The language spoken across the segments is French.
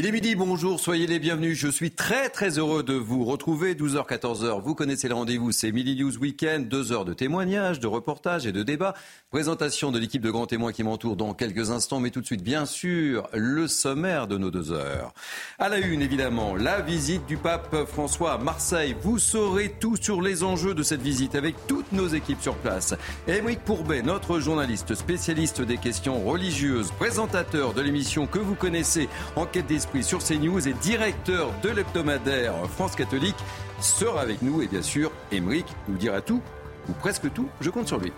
Il est midi, bonjour, soyez les bienvenus. Je suis très très heureux de vous retrouver. 12h, 14h, vous connaissez le rendez-vous, c'est Midi News Weekend. Deux heures de témoignages, de reportages et de débats. Présentation de l'équipe de grands témoins qui m'entoure dans quelques instants, mais tout de suite, bien sûr, le sommaire de nos deux heures. À la une, évidemment, la visite du pape François à Marseille. Vous saurez tout sur les enjeux de cette visite avec toutes nos équipes sur place. Émeric Pourbet, notre journaliste spécialiste des questions religieuses, présentateur de l'émission que vous connaissez, Enquête des sur CNews et directeur de l'hebdomadaire France Catholique, sera avec nous. Et bien sûr, Émeric nous dira tout, ou presque tout. Je compte sur lui.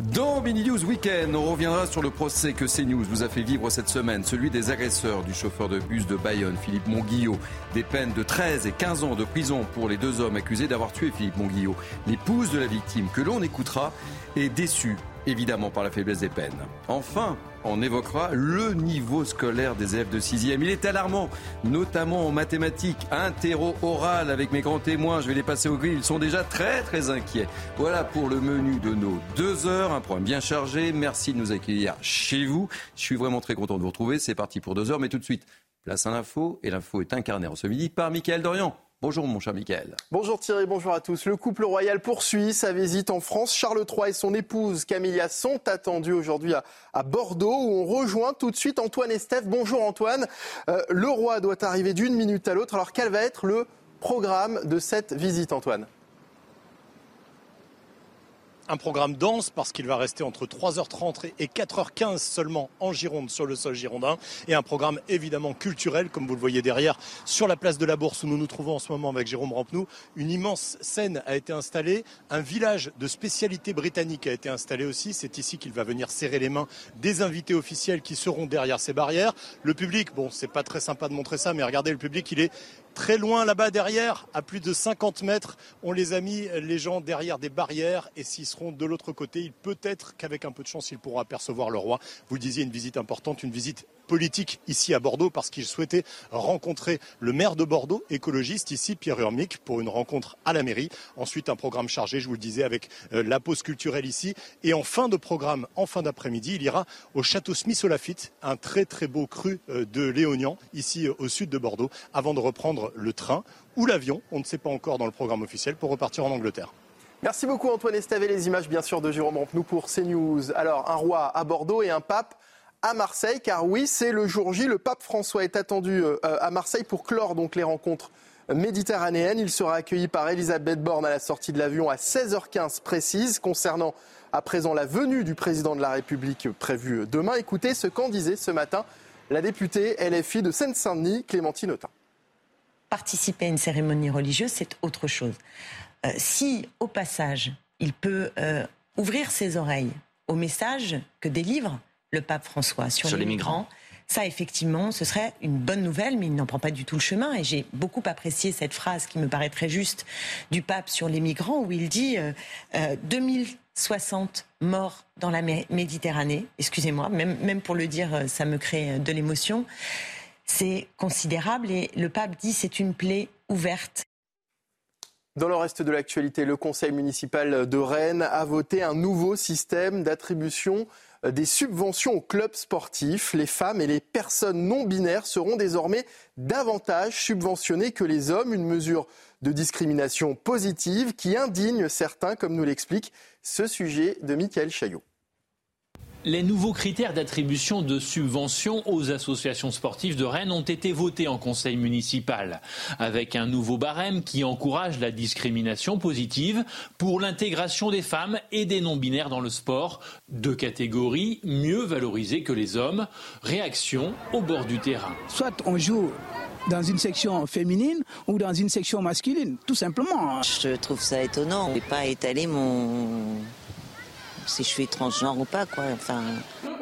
Dans Mini News Weekend, on reviendra sur le procès que CNews vous a fait vivre cette semaine, celui des agresseurs du chauffeur de bus de Bayonne, Philippe Monguillot. Des peines de 13 et 15 ans de prison pour les deux hommes accusés d'avoir tué Philippe Monguillot. L'épouse de la victime, que l'on écoutera, est déçue évidemment par la faiblesse des peines. Enfin, on évoquera le niveau scolaire des élèves de 6e. Il est alarmant, notamment en mathématiques, interro oral avec mes grands témoins. Je vais les passer au gris. Ils sont déjà très très inquiets. Voilà pour le menu de nos deux heures. Un programme bien chargé. Merci de nous accueillir chez vous. Je suis vraiment très content de vous retrouver. C'est parti pour deux heures. Mais tout de suite, place à l'info. Et l'info est incarnée en ce midi par Mickaël Dorian. Bonjour mon cher Michael. Bonjour Thierry, bonjour à tous. Le couple royal poursuit sa visite en France. Charles III et son épouse Camilla sont attendus aujourd'hui à, Bordeaux où on rejoint tout de suite Antoine Estève. Bonjour Antoine. Euh, le roi doit arriver d'une minute à l'autre. Alors quel va être le programme de cette visite Antoine? Un programme dense parce qu'il va rester entre 3h30 et 4h15 seulement en Gironde sur le sol girondin et un programme évidemment culturel comme vous le voyez derrière sur la place de la Bourse où nous nous trouvons en ce moment avec Jérôme Rampenou. Une immense scène a été installée, un village de spécialité britannique a été installé aussi. C'est ici qu'il va venir serrer les mains des invités officiels qui seront derrière ces barrières. Le public, bon c'est pas très sympa de montrer ça mais regardez le public il est très loin là-bas derrière, à plus de 50 mètres. On les a mis, les gens, derrière des barrières. Et s'ils seront de l'autre côté, il peut être qu'avec un peu de chance, ils pourront apercevoir le roi. Vous disiez, une visite importante, une visite politique ici à Bordeaux parce qu'il souhaitait rencontrer le maire de Bordeaux, écologiste ici, Pierre Urmic, pour une rencontre à la mairie. Ensuite, un programme chargé, je vous le disais, avec euh, la pause culturelle ici. Et en fin de programme, en fin d'après-midi, il ira au château Smith au un très très beau cru euh, de Léognan, ici euh, au sud de Bordeaux, avant de reprendre le train ou l'avion, on ne sait pas encore dans le programme officiel, pour repartir en Angleterre. Merci beaucoup Antoine Estève les images bien sûr de Jérôme Rampenou pour CNews. Alors un roi à Bordeaux et un pape à Marseille, car oui, c'est le jour J. Le pape François est attendu euh, à Marseille pour clore donc les rencontres méditerranéennes. Il sera accueilli par Elisabeth Borne à la sortie de l'avion à 16h15 précise. Concernant à présent la venue du président de la République prévue demain, écoutez ce qu'en disait ce matin la députée LFI de Seine-Saint-Denis, Clémentine Autain. Participer à une cérémonie religieuse, c'est autre chose. Euh, si, au passage, il peut euh, ouvrir ses oreilles au message que délivre le pape François sur, les, migrants. Ça, effectivement, ce serait une bonne nouvelle, mais il n'en prend pas du tout le chemin. Et j'ai beaucoup apprécié cette phrase qui me paraît très juste du pape sur les migrants, où il dit euh, 2060 euh, morts dans la Méditerranée. Excusez-moi, même, même pour le dire, euh, ça me crée euh, de l'émotion. C'est considérable et le pape dit c'est une plaie ouverte. Dans le reste de l'actualité, le conseil municipal de Rennes a voté un nouveau système d'attribution des subventions aux clubs sportifs. Les femmes et les personnes non binaires seront désormais davantage subventionnées que les hommes, une mesure de discrimination positive qui indigne certains, comme nous l'explique ce sujet de Michael Chaillot. Les nouveaux critères d'attribution de subventions aux associations sportives de Rennes ont été votés en conseil municipal, avec un nouveau barème qui encourage la discrimination positive pour l'intégration des femmes et des non-binaires dans le sport, deux catégories mieux valorisées que les hommes. Réaction au bord du terrain. Soit on joue dans une section féminine ou dans une section masculine, tout simplement. Je trouve ça étonnant. Je vais pas étaler mon si je suis transgenre ou pas, quoi. Enfin.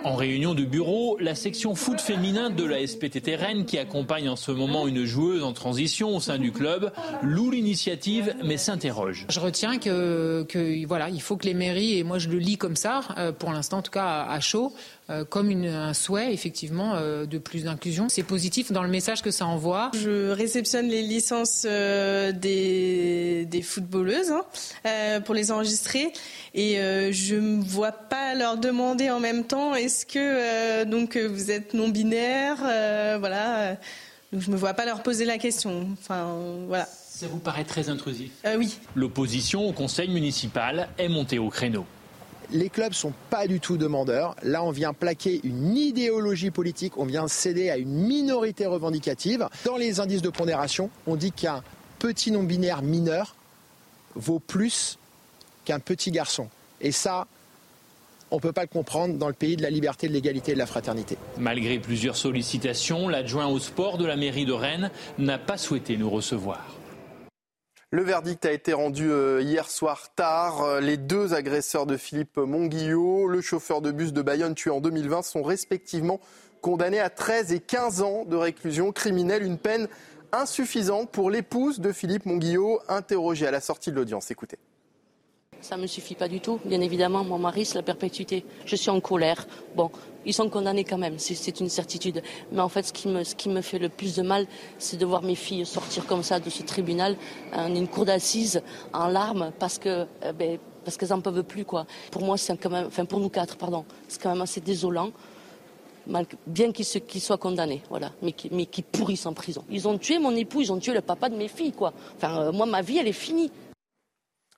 En réunion de bureau, la section foot féminin de la SPTT Rennes, qui accompagne en ce moment une joueuse en transition au sein du club, loue l'initiative mais s'interroge. Je retiens que, que, voilà, il faut que les mairies, et moi je le lis comme ça, euh, pour l'instant en tout cas à chaud, euh, comme une, un souhait effectivement euh, de plus d'inclusion. C'est positif dans le message que ça envoie. Je réceptionne les licences des, des, footballeuses hein, pour les enregistrer et je ne vois pas leur demander en même temps est-ce que euh, donc vous êtes non binaire euh, Voilà. Donc je me vois pas leur poser la question. Enfin voilà. Ça vous paraît très intrusif euh, Oui. L'opposition au conseil municipal est montée au créneau. Les clubs sont pas du tout demandeurs. Là, on vient plaquer une idéologie politique, on vient céder à une minorité revendicative. Dans les indices de pondération, on dit qu'un petit non-binaire mineur vaut plus qu'un petit garçon. Et ça, on ne peut pas le comprendre dans le pays de la liberté, de l'égalité et de la fraternité. Malgré plusieurs sollicitations, l'adjoint au sport de la mairie de Rennes n'a pas souhaité nous recevoir. Le verdict a été rendu euh, hier soir tard. Euh, les deux agresseurs de Philippe Monguillot, le chauffeur de bus de Bayonne tué en 2020, sont respectivement condamnés à 13 et 15 ans de réclusion criminelle, une peine insuffisante pour l'épouse de Philippe Monguillot, interrogée à la sortie de l'audience. Écoutez. Ça ne me suffit pas du tout. Bien évidemment, mon mari, c'est la perpétuité. Je suis en colère. Bon, ils sont condamnés quand même, c'est une certitude. Mais en fait, ce qui, me, ce qui me fait le plus de mal, c'est de voir mes filles sortir comme ça de ce tribunal, en une cour d'assises, en larmes, parce que, eh ben, parce qu'elles n'en peuvent plus, quoi. Pour moi, c'est quand même, enfin, pour nous quatre, pardon, c'est quand même assez désolant. bien qu'ils soient condamnés, voilà, mais qui, mais pourrissent en prison. Ils ont tué mon époux, ils ont tué le papa de mes filles, quoi. Enfin, euh, moi, ma vie, elle est finie.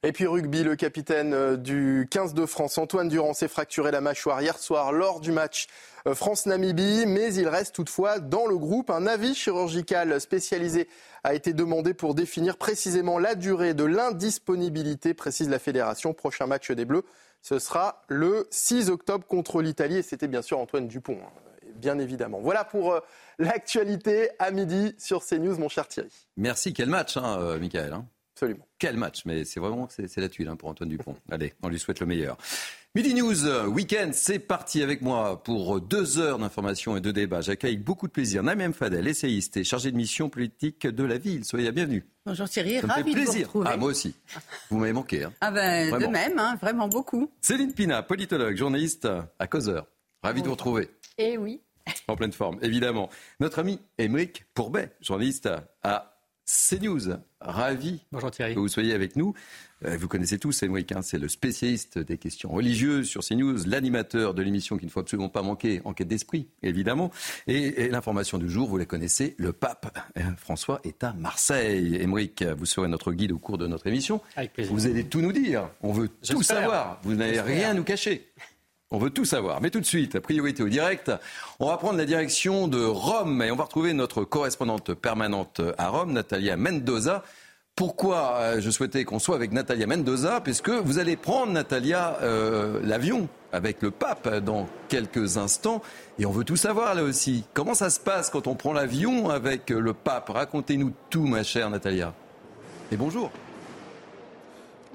Et puis rugby, le capitaine euh, du 15 de France, Antoine Durand, s'est fracturé la mâchoire hier soir lors du match euh, France-Namibie, mais il reste toutefois dans le groupe. Un avis chirurgical spécialisé a été demandé pour définir précisément la durée de l'indisponibilité, précise la fédération. Prochain match des Bleus, ce sera le 6 octobre contre l'Italie et c'était bien sûr Antoine Dupont, hein, bien évidemment. Voilà pour euh, l'actualité à midi sur CNews, mon cher Thierry. Merci, quel match, hein, Michael. Hein. Absolument. Quel match, mais c'est vraiment c'est la tuile hein, pour Antoine Dupont. Allez, on lui souhaite le meilleur. Midi News Week-end, c'est parti avec moi pour deux heures d'information et de débat. J'accueille beaucoup de plaisir Namem Fadel, essayiste et chargé de mission politique de la ville. Soyez la bienvenue. Bonjour Thierry, Ça ravi me fait plaisir. de vous retrouver. Ah, moi aussi. Vous m'avez manqué. Hein. Ah ben, de même, hein, vraiment beaucoup. Céline Pina, politologue, journaliste à Causeur. Ravi de vous retrouver. Eh oui. En pleine forme, évidemment. Notre ami Émeric Pourbet, journaliste à CNews. Ravi Bonjour Thierry. que vous soyez avec nous. Euh, vous connaissez tous Émeric, hein, c'est le spécialiste des questions religieuses sur CNews, l'animateur de l'émission qui ne faut absolument pas manquer, Enquête d'esprit, évidemment. Et, l'information du jour, vous la connaissez, le pape euh, François est à Marseille. Émeric, vous serez notre guide au cours de notre émission. Avec plaisir. Vous allez tout nous dire. On veut tout savoir. Vous n'avez rien à nous cacher. On veut tout savoir. Mais tout de suite, priorité au direct, on va prendre la direction de Rome et on va retrouver notre correspondante permanente à Rome, Natalia Mendoza. Pourquoi euh, je souhaitais qu'on soit avec Natalia Mendoza? Puisque vous allez prendre, Natalia, euh, l'avion avec le pape dans quelques instants. Et on veut tout savoir là aussi. Comment ça se passe quand on prend l'avion avec le pape? Racontez-nous tout, ma chère Natalia. Et bonjour.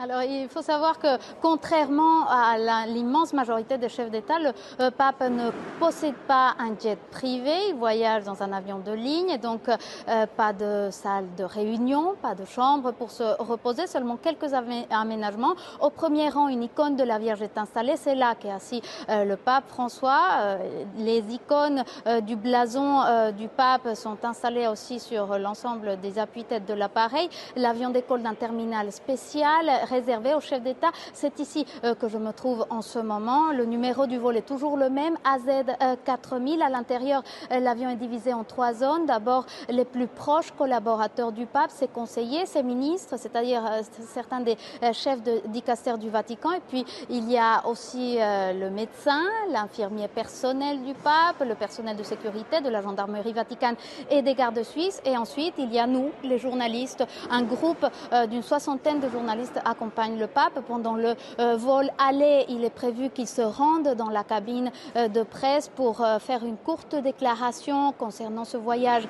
Alors, il faut savoir que, contrairement à l'immense majorité des chefs d'État, le euh, pape ne possède pas un jet privé. Il voyage dans un avion de ligne, donc euh, pas de salle de réunion, pas de chambre pour se reposer, seulement quelques aménagements. Au premier rang, une icône de la Vierge est installée. C'est là qu'est assis euh, le pape François. les icônes du blason du pape sont installées aussi sur l'ensemble des appuis-têtes de l'appareil. L'avion décolle d'un terminal spécial réservé au chef d'État. C'est ici euh, que je me trouve en ce moment. Le numéro du vol est toujours le même, AZ4000. À l'intérieur, euh, l'avion est divisé en trois zones. D'abord, les plus proches collaborateurs du pape, ses conseillers, ses ministres, c'est-à-dire euh, certains des chefs de dicaster du Vatican. Et puis, il y a aussi le médecin, l'infirmier personnel du pape, le personnel de sécurité de la gendarmerie vaticane et des gardes suisses. Et ensuite, il y a nous, les journalistes, un groupe d'une soixantaine de journalistes à accompagne le pape. Pendant le vol aller, il est prévu qu'il se rende dans la cabine de presse pour faire une courte déclaration concernant ce voyage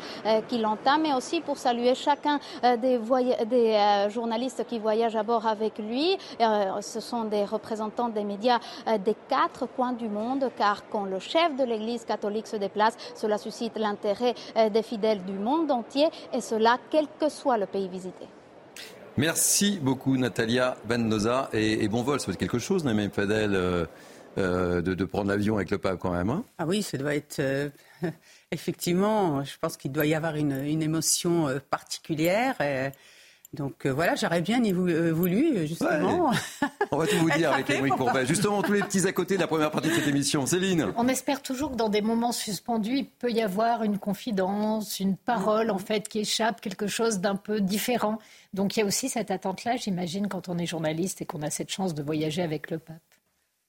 qu'il entame, mais aussi pour saluer chacun des, des journalistes qui voyagent à bord avec lui. ce sont des représentants des médias des quatre coins du monde, car quand le chef de l'Église catholique se déplace, cela suscite l'intérêt des fidèles du monde entier, et cela quel que soit le pays visité. Merci beaucoup Natalia Bennoza et, bon vol, ça va être quelque chose, même Fadel, euh, euh, de, prendre l'avion avec le pape quand même. Hein? ah oui, ça doit être euh, effectivement, je pense qu'il doit y avoir une émotion particulière. Donc euh, voilà, j'aurais bien euh, voulu, justement. On va tout vous dire avec Émeric Courbet. Justement, tous les petits à côté de la première partie de cette émission. Céline On espère toujours que dans des moments suspendus, il peut y avoir une confidence, une parole, en fait, qui échappe, quelque chose d'un peu différent. Donc il y a aussi cette attente-là, j'imagine, quand on est journaliste et qu'on a cette chance de voyager avec le pape.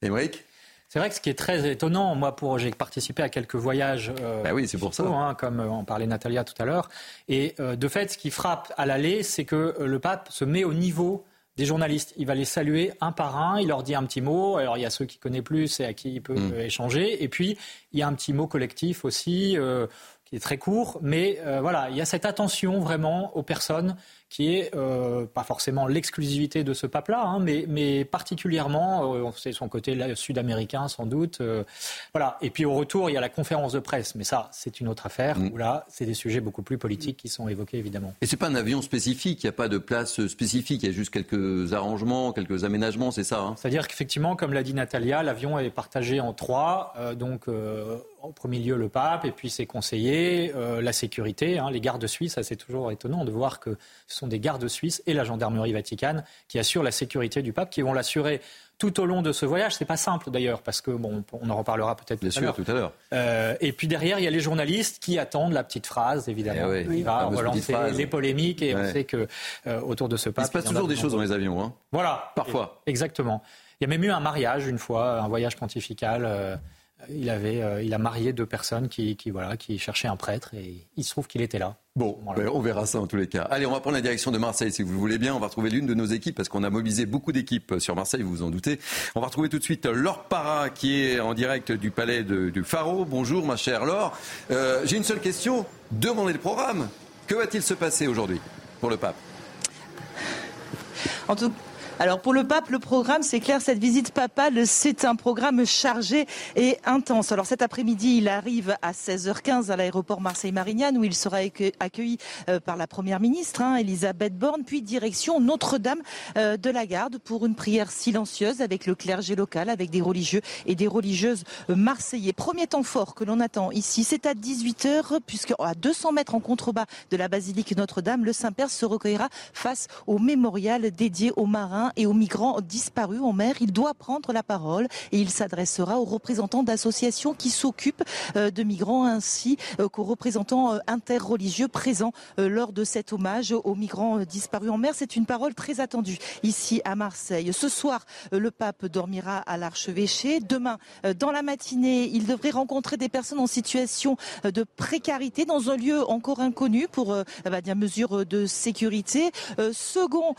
Émeric c'est vrai que ce qui est très étonnant, moi, pour j'ai participé à quelques voyages. Euh, bah oui, c'est pour ça. Hein, comme en parlait Natalia tout à l'heure. Et euh, de fait, ce qui frappe à l'aller, c'est que euh, le pape se met au niveau des journalistes. Il va les saluer un par un, il leur dit un petit mot. Alors il y a ceux qui connaissent plus et à qui il peut mm. échanger. Et puis il y a un petit mot collectif aussi qui est très court. Mais voilà, il y a cette attention vraiment aux personnes qui est euh, pas forcément l'exclusivité de ce pape-là, hein, mais, mais, particulièrement, euh, c'est son côté sud-américain sans doute. Euh, voilà. Et puis au retour, il y a la conférence de presse, mais ça, c'est une autre affaire. Mm. Où là, c'est des sujets beaucoup plus politiques qui sont évoqués évidemment. Et c'est pas un avion spécifique, il n'y a pas de place spécifique, il y a juste quelques arrangements, quelques aménagements, c'est ça. Hein? C'est-à-dire qu'effectivement, comme l'a dit Natalia, l'avion est partagé en trois, donc en premier lieu le pape et puis ses conseillers, la sécurité, hein, les gardes suisses. Ça, c'est toujours étonnant de voir que ce sont des gardes suisses et la gendarmerie vaticane qui assurent la sécurité du pape, qui vont l'assurer tout au long de ce voyage. C'est pas simple d'ailleurs, parce que bon, on en reparlera peut-être tout, sûr, tout à l'heure. Euh, et puis derrière, il y a les journalistes qui attendent la petite phrase, évidemment. Eh il va relancer les polémiques et on sait que euh, autour de ce pape. Il se passe toujours des choses dans les avions, hein. Voilà. Parfois. Exactement. Il y a même eu un mariage une fois, un voyage pontifical. Euh, il, avait, euh, il a marié deux personnes qui, voilà, qui cherchaient un prêtre et il se trouve qu'il était là. Bon, ben, on verra ça en tous les cas. Allez, on va prendre la direction de Marseille si vous le voulez bien. On va retrouver l'une de nos équipes parce qu'on a mobilisé beaucoup d'équipes sur Marseille, vous vous en doutez. On va retrouver tout de suite Laure Parra qui est en direct du palais du Pharo. Bonjour ma chère Laure. Euh, j'ai une seule question. Demandez le programme. Que va-t-il se passer aujourd'hui pour le pape? En tout, alors pour le pape, le programme, c'est clair, cette visite papale, c'est un programme chargé et intense. Alors cet après-midi, il arrive à 16h15 à l'aéroport Marseille-Marignane où il sera accueilli euh, par la première ministre, hein, Elisabeth Borne, puis direction Notre-Dame euh, de la Garde pour une prière silencieuse avec le clergé local, avec des religieux et des religieuses marseillais. Premier temps fort que l'on attend ici, c'est à 18h puisque à 200 mètres en contrebas de la basilique Notre-Dame, le Saint-Père se recueillera face au mémorial dédié aux marins et aux migrants disparus en mer. Il doit prendre la parole et il s'adressera aux représentants d'associations qui s'occupent euh, de migrants ainsi euh, qu'aux représentants euh, interreligieux présents lors de cet hommage aux migrants disparus en mer. C'est une parole très attendue ici à Marseille. Ce soir, le pape dormira à l'archevêché. Demain, dans la matinée, il devrait rencontrer des personnes en situation de précarité dans un lieu encore inconnu pour bah, des mesures de sécurité. second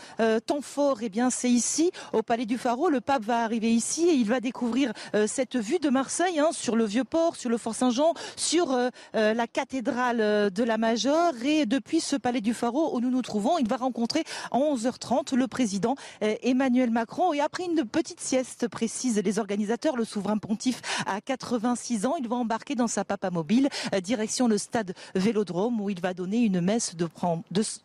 temps fort, eh bien, c'est ici, au Palais du Pharo. Le pape va arriver ici et il va découvrir euh, cette vue de Marseille hein, sur le Vieux-Port, sur le Fort Saint-Jean, sur euh, euh, la cathédrale de la Majeure. Et depuis ce Palais du Pharo où nous nous trouvons, il va rencontrer à 11h30 le président Emmanuel Macron. Et après une petite sieste, précise les organisateurs, le souverain pontife à 86 ans, il va embarquer dans sa papa mobile, direction le stade Vélodrome où il va donner une messe de,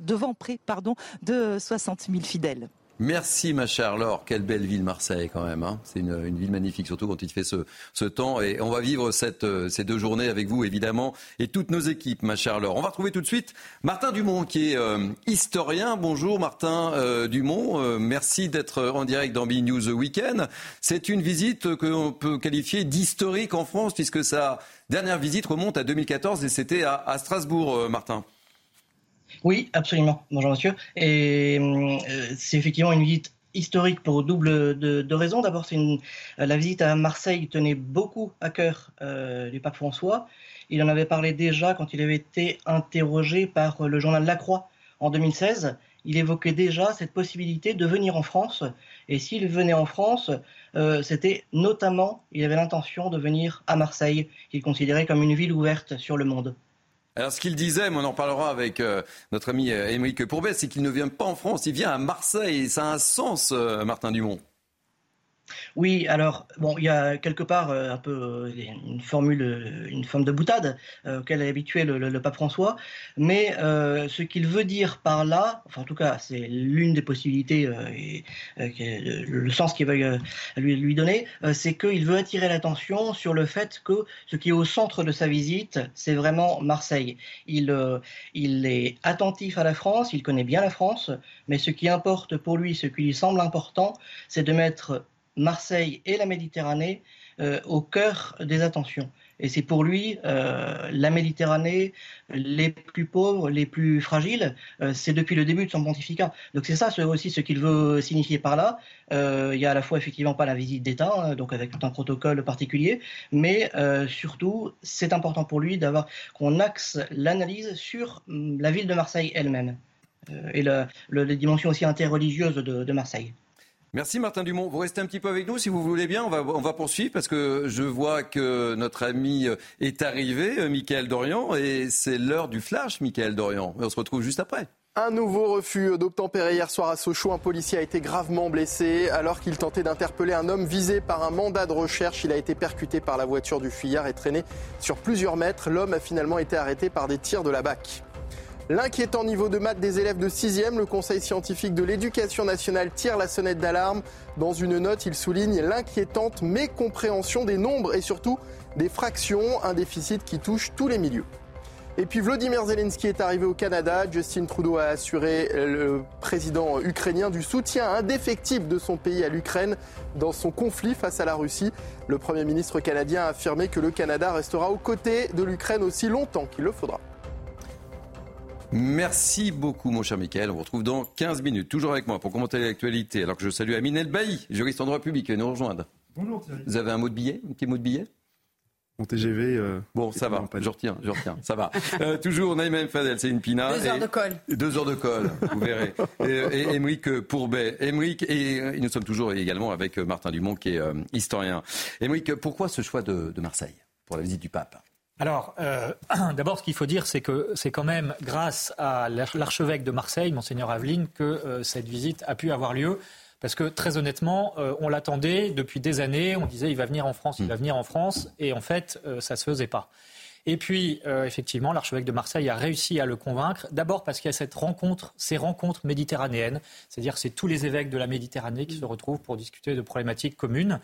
devant près pardon, de 60 000 fidèles. Merci ma chère Laure, quelle belle ville Marseille quand même. Hein. C'est une, ville magnifique, surtout quand il fait ce, temps. Et on va vivre euh, ces deux journées avec vous évidemment et toutes nos équipes, ma chère Laure. On va retrouver tout de suite Martin Dumont qui est euh, historien. Bonjour Martin euh, Dumont, merci d'être en direct dans B News Weekend. C'est une visite que l'on peut qualifier d'historique en France puisque sa dernière visite remonte à 2014 et c'était à Strasbourg, Martin. Oui, absolument. Bonjour monsieur. Et euh, c'est effectivement une visite historique pour double de, raisons. D'abord, la visite à Marseille tenait beaucoup à cœur euh, du pape François. Il en avait parlé déjà quand il avait été interrogé par le journal La Croix en 2016. il évoquait déjà cette possibilité de venir en France. Et s'il venait en France, euh, c'était notamment, il avait l'intention de venir à Marseille, qu'il considérait comme une ville ouverte sur le monde. Alors ce qu'il disait, mais on en parlera avec euh, notre ami euh, Émeric Pourbet, c'est qu'il ne vient pas en France, il vient à Marseille. Ça a un sens, Martin Dumont. Oui, alors bon, il y a quelque part euh, un peu euh, une formule, euh, une forme de boutade auquel est habitué le, pape François, mais ce qu'il veut dire par là, enfin en tout cas c'est l'une des possibilités, le, sens qu'il veut lui, donner, c'est qu'il veut attirer l'attention sur le fait que ce qui est au centre de sa visite, c'est vraiment Marseille. Il, il est attentif à la France, il connaît bien la France, mais ce qui importe pour lui, ce qui lui semble important, c'est de mettre Marseille et la Méditerranée euh, au cœur des attentions. Et c'est pour lui euh, la Méditerranée, les plus pauvres, les plus fragiles, euh, c'est depuis le début de son pontificat. Donc c'est ça aussi ce qu'il veut signifier par là. il y a à la fois effectivement pas la visite d'État, hein, donc avec tout un protocole particulier, mais surtout c'est important pour lui d'avoir qu'on axe l'analyse sur hum, la ville de Marseille elle-même et la, les dimensions aussi interreligieuses de Marseille. Merci Martin Dumont. Vous restez un petit peu avec nous si vous voulez bien. On va, poursuivre parce que je vois que notre ami est arrivé, euh, Michael Dorian, et c'est l'heure du flash, Michael Dorian. on se retrouve juste après. Un nouveau refus d'obtempérer hier soir à Sochaux. Un policier a été gravement blessé alors qu'il tentait d'interpeller un homme visé par un mandat de recherche. Il a été percuté par la voiture du fuyard et traîné sur plusieurs mètres. L'homme a finalement été arrêté par des tirs de la BAC. L'inquiétant niveau de maths des élèves de 6e, le Conseil scientifique de l'éducation nationale tire la sonnette d'alarme. Dans une note, il souligne l'inquiétante mécompréhension des nombres et surtout des fractions, un déficit qui touche tous les milieux. Et puis Vladimir Zelensky est arrivé au Canada. Justin Trudeau a assuré le président ukrainien du soutien indéfectible de son pays à l'Ukraine dans son conflit face à la Russie. Le Premier ministre canadien a affirmé que le Canada restera aux côtés de l'Ukraine aussi longtemps qu'il le faudra. Merci beaucoup, mon cher Michael. On vous retrouve dans 15 minutes, toujours avec moi pour commenter l'actualité. Alors que je salue Amine Elbaï, juriste en droit public, qui va nous rejoindre. Bonjour Thierry. Vous avez un mot de billet Un petit mot de billet? Mon TGV. Euh, bon, ça va, je retiens, je retiens, ça va. Euh, toujours Naïm Fadel, c'est une pina. Deux heures de colle. Deux heures de colle, vous verrez. Et, et Émeric Pourbet. Émeric, et, nous sommes toujours également avec Martin Dumont, qui est euh, historien. Émeric, pourquoi ce choix de Marseille pour la visite du pape? Alors, euh, d'abord, ce qu'il faut dire, c'est que c'est quand même grâce à l'archevêque de Marseille, monseigneur Aveline, que euh, cette visite a pu avoir lieu. Parce que très honnêtement, euh, on l'attendait depuis des années. On disait il va venir en France, il va venir en France, et en fait, ça se faisait pas. Et puis, effectivement, l'archevêque de Marseille a réussi à le convaincre. D'abord parce qu'il y a cette rencontre, ces rencontres méditerranéennes, c'est-à-dire c'est tous les évêques de la Méditerranée qui se retrouvent pour discuter de problématiques communes.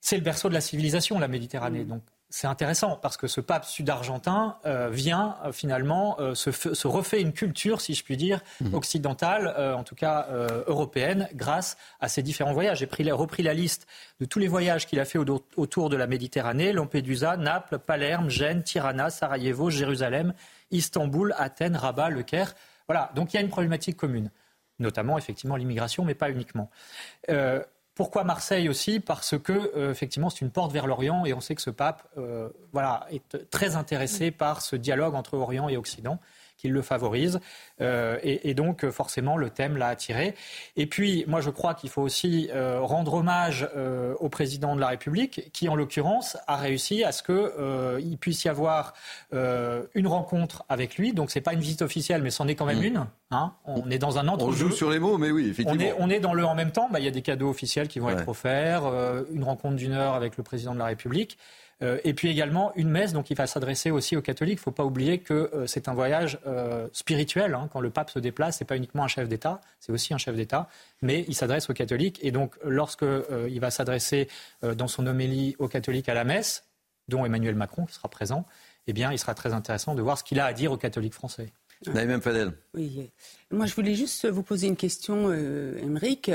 C'est le berceau de la civilisation, la Méditerranée. Donc, c'est intéressant parce que ce pape sud-argentin euh, vient euh, finalement euh, se, refait une culture, si je puis dire, mhm. occidentale, en tout cas européenne, grâce à ces différents voyages. J'ai repris la liste de tous les voyages qu'il a fait autour de la Méditerranée Lampedusa, Naples, Palerme, Gênes, Tirana, Sarajevo, Jérusalem, Istanbul, Athènes, Rabat, Le Caire. Voilà, donc il y a une problématique commune, notamment effectivement l'immigration, mais pas uniquement. Pourquoi Marseille aussi? Parce que euh, effectivement c'est une porte vers l'Orient et on sait que ce pape euh, voilà, est très intéressé par ce dialogue entre Orient et Occident qu'il le favorise. Euh, et, donc, forcément, le thème l'a attiré. Et puis, moi, je crois qu'il faut aussi euh, rendre hommage euh, au président de la République, qui, en l'occurrence, a réussi à ce qu'il puisse y avoir une rencontre avec lui. Donc, ce n'est pas une visite officielle, mais c'en est quand même mm. une. Hein. On est dans un entre On joue sur les mots, mais oui, effectivement. On est, dans le en même temps. Bah, il y a des cadeaux officiels qui vont être offerts, une rencontre d'une heure avec le président de la République. Euh, et puis également une messe, donc il va s'adresser aussi aux catholiques. Il ne faut pas oublier que euh, c'est un voyage euh, spirituel. Hein. Quand le pape se déplace, ce n'est pas uniquement un chef d'État, c'est aussi un chef d'État, mais il s'adresse aux catholiques. Et donc, lorsqu'il va s'adresser dans son homélie aux catholiques à la messe, dont Emmanuel Macron qui sera présent, eh bien, il sera très intéressant de voir ce qu'il a à dire aux catholiques français. Naïm Fadel. Oui. Moi, je voulais juste vous poser une question, Émeric.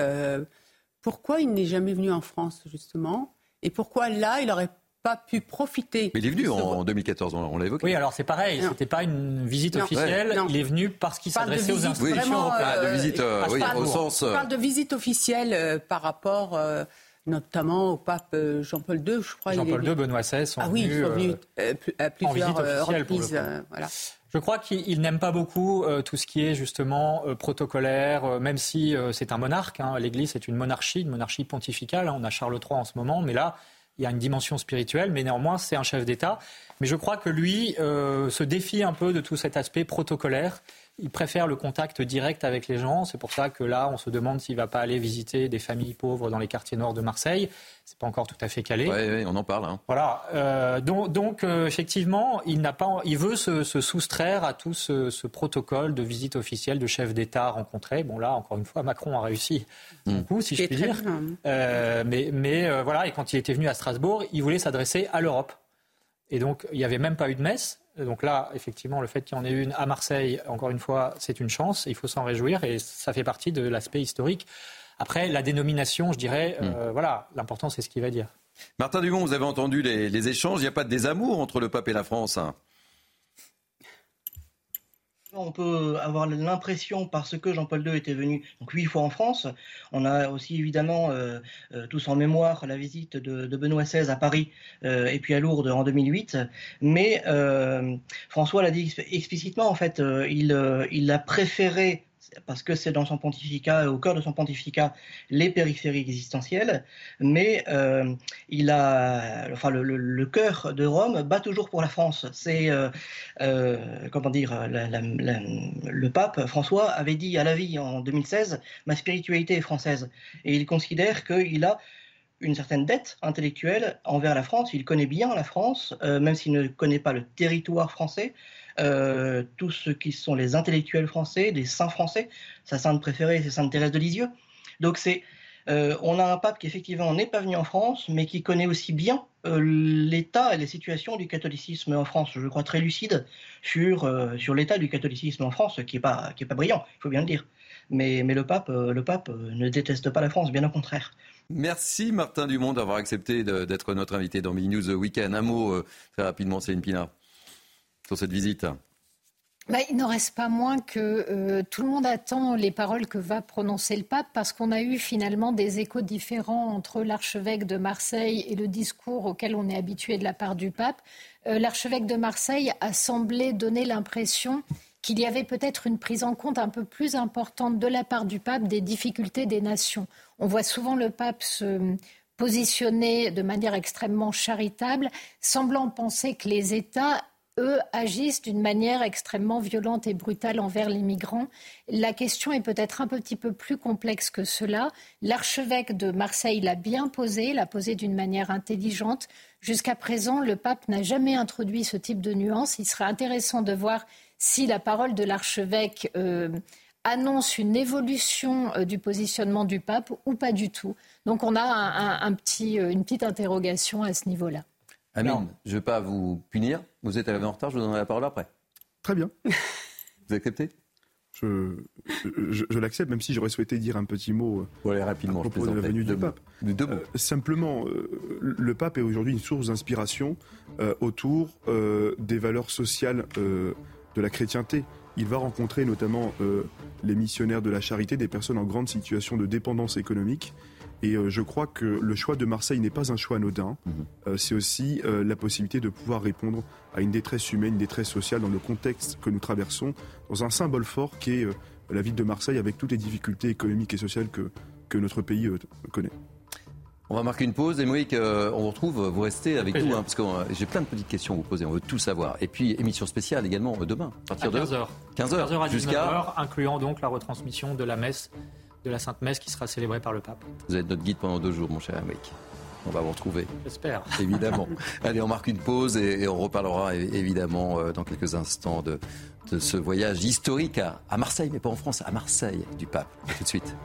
pourquoi il n'est jamais venu en France, justement? Et pourquoi là, il aurait pas pu profiter. Mais il est venu en 2014, on, l'a évoqué. Oui, alors c'est pareil, c'était pas une visite officielle. Il est venu parce qu'il s'adressait aux institutions européennes. de visite, euh, oui, au sens. On parle de visite officielle euh, par rapport. Euh, notamment au pape euh, Jean-Paul II, je crois. Jean-Paul II, Benoît XVI sont ah oui, venus, ils sont venus euh, à plusieurs reprises. voilà. Je crois qu'il n'aime pas beaucoup euh, tout ce qui est justement euh, protocolaire, euh, même si c'est un monarque. Hein. L'Église est une monarchie, une monarchie pontificale. Hein. On a Charles III en ce moment, mais là, il y a une dimension spirituelle, mais néanmoins, c'est un chef d'État. Mais je crois que lui se défie un peu de tout cet aspect protocolaire il préfère le contact direct avec les gens. C'est pour ça que là, on se demande s'il ne va pas aller visiter des familles pauvres dans les quartiers nord de Marseille. C'est pas encore tout à fait calé. Oui, on en parle. Hein. Voilà. Euh, donc, euh, effectivement, il n'a pas, il veut se, soustraire à tout ce, protocole de visite officielle de chef d'État rencontré. Bon, là, encore une fois, Macron a réussi beaucoup, hmm. si je puis dire. Euh, mais, mais voilà. Et quand il était venu à Strasbourg, il voulait s'adresser à l'Europe. Et donc, il n'y avait même pas eu de messe. Donc là, effectivement, le fait qu'il y en ait une à Marseille, encore une fois, c'est une chance. Il faut s'en réjouir et ça fait partie de l'aspect historique. Après, la dénomination, je dirais, euh, hmm. voilà, l'important, c'est ce qu'il va dire. Martin Dumont, vous avez entendu les, échanges. Il n'y a pas de désamour entre le pape et la France. Hein. On peut avoir l'impression, parce que Jean-Paul II était venu huit fois en France, on a aussi évidemment euh, euh, tous en mémoire la visite de, Benoît XVI à Paris euh, et puis à Lourdes en 2008. Mais François l'a dit explicitement, en fait, il, il a préféré parce que c'est dans son pontificat, au cœur de son pontificat, les périphéries existentielles, mais euh, il a, enfin, le, cœur de Rome bat toujours pour la France. C'est, euh, euh, comment dire, le pape François avait dit à la vie en 2016, ma spiritualité est française, et il considère qu'il a une certaine dette intellectuelle envers la France. Il connaît bien la France, même s'il ne connaît pas le territoire français. Euh, tous ceux qui sont les intellectuels français, les saints français. Sa sainte préférée, c'est Sainte Thérèse de Lisieux. Donc c'est, euh, on a un pape qui effectivement n'est pas venu en France, mais qui connaît aussi bien euh, l'état et les situations du catholicisme en France. Je crois très lucide sur, sur l'état du catholicisme en France, qui n'est pas, est pas brillant, il faut bien le dire. Mais, mais le pape, le pape ne déteste pas la France, bien au contraire. Merci Martin Dumont d'avoir accepté d'être notre invité dans Mini News Weekend. Un mot très rapidement, Céline Pinard sur cette visite bah, il n'en reste pas moins que euh, tout le monde attend les paroles que va prononcer le pape parce qu'on a eu finalement des échos différents entre l'archevêque de Marseille et le discours auquel on est habitué de la part du pape. Euh, l'archevêque de Marseille a semblé donner l'impression qu'il y avait peut-être une prise en compte un peu plus importante de la part du pape des difficultés des nations. On voit souvent le pape se positionner de manière extrêmement charitable, semblant penser que les États eux, agissent d'une manière extrêmement violente et brutale envers les migrants. La question est peut-être un petit peu plus complexe que cela. L'archevêque de Marseille l'a bien posé, l'a posé d'une manière intelligente. Jusqu'à présent, le pape n'a jamais introduit ce type de nuance. Il serait intéressant de voir si la parole de l'archevêque euh, annonce une évolution euh, du positionnement du pape ou pas du tout. Donc on a euh, une petite interrogation à ce niveau-là. Amine, je ne vais pas vous punir. Vous êtes arrivé en retard, je vous donnerai la parole après. Très bien. Vous acceptez? Je, je, l'accepte, même si j'aurais souhaité dire un petit mot euh, rapidement, à propos de la venue du pape. Euh, simplement, euh, le pape est aujourd'hui une source d'inspiration autour des valeurs sociales de la chrétienté. Il va rencontrer notamment les missionnaires de la charité, des personnes en grande situation de dépendance économique. Et euh, je crois que le choix de Marseille n'est pas un choix anodin. Mhm. Euh, c'est aussi euh, la possibilité de pouvoir répondre à une détresse humaine, une détresse sociale dans le contexte que nous traversons, dans un symbole fort qui est la ville de Marseille avec toutes les difficultés économiques et sociales que, que notre pays connaît. On va marquer une pause. Et Moïse, on vous retrouve, vous restez avec nous, hein, parce que j'ai plein de petites questions à vous poser, on veut tout savoir. Et puis, émission spéciale également demain, à partir de 15h. 15h, jusqu'à. incluant donc la retransmission de la messe de la Sainte Messe qui sera célébrée par le pape. Vous êtes notre guide pendant deux jours, mon cher Amérique. On va vous retrouver. J'espère. Évidemment. Allez, on marque une pause et, on reparlera évidemment euh, dans quelques instants de, ce voyage historique à, à Marseille, mais pas en France, à Marseille du pape. tout de suite.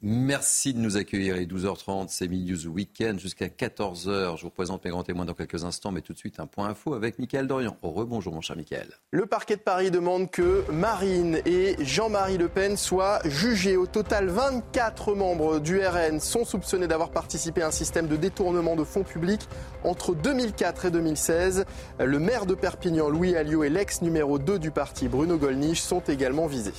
Merci de nous accueillir. Il est 12h30, c'est News Weekend jusqu'à 14h. Je vous présente mes grands témoins dans quelques instants, mais tout de suite un point info avec Mickaël Dorian. Au rebonjour mon cher Mickaël. Le parquet de Paris demande que Marine et Jean-Marie Le Pen soient jugés. Au total, 24 membres du RN sont soupçonnés d'avoir participé à un système de détournement de fonds publics entre 2004 et 2016. Le maire de Perpignan, Louis Alliot, et l'ex numéro 2 du parti, Bruno Gollnisch, sont également visés.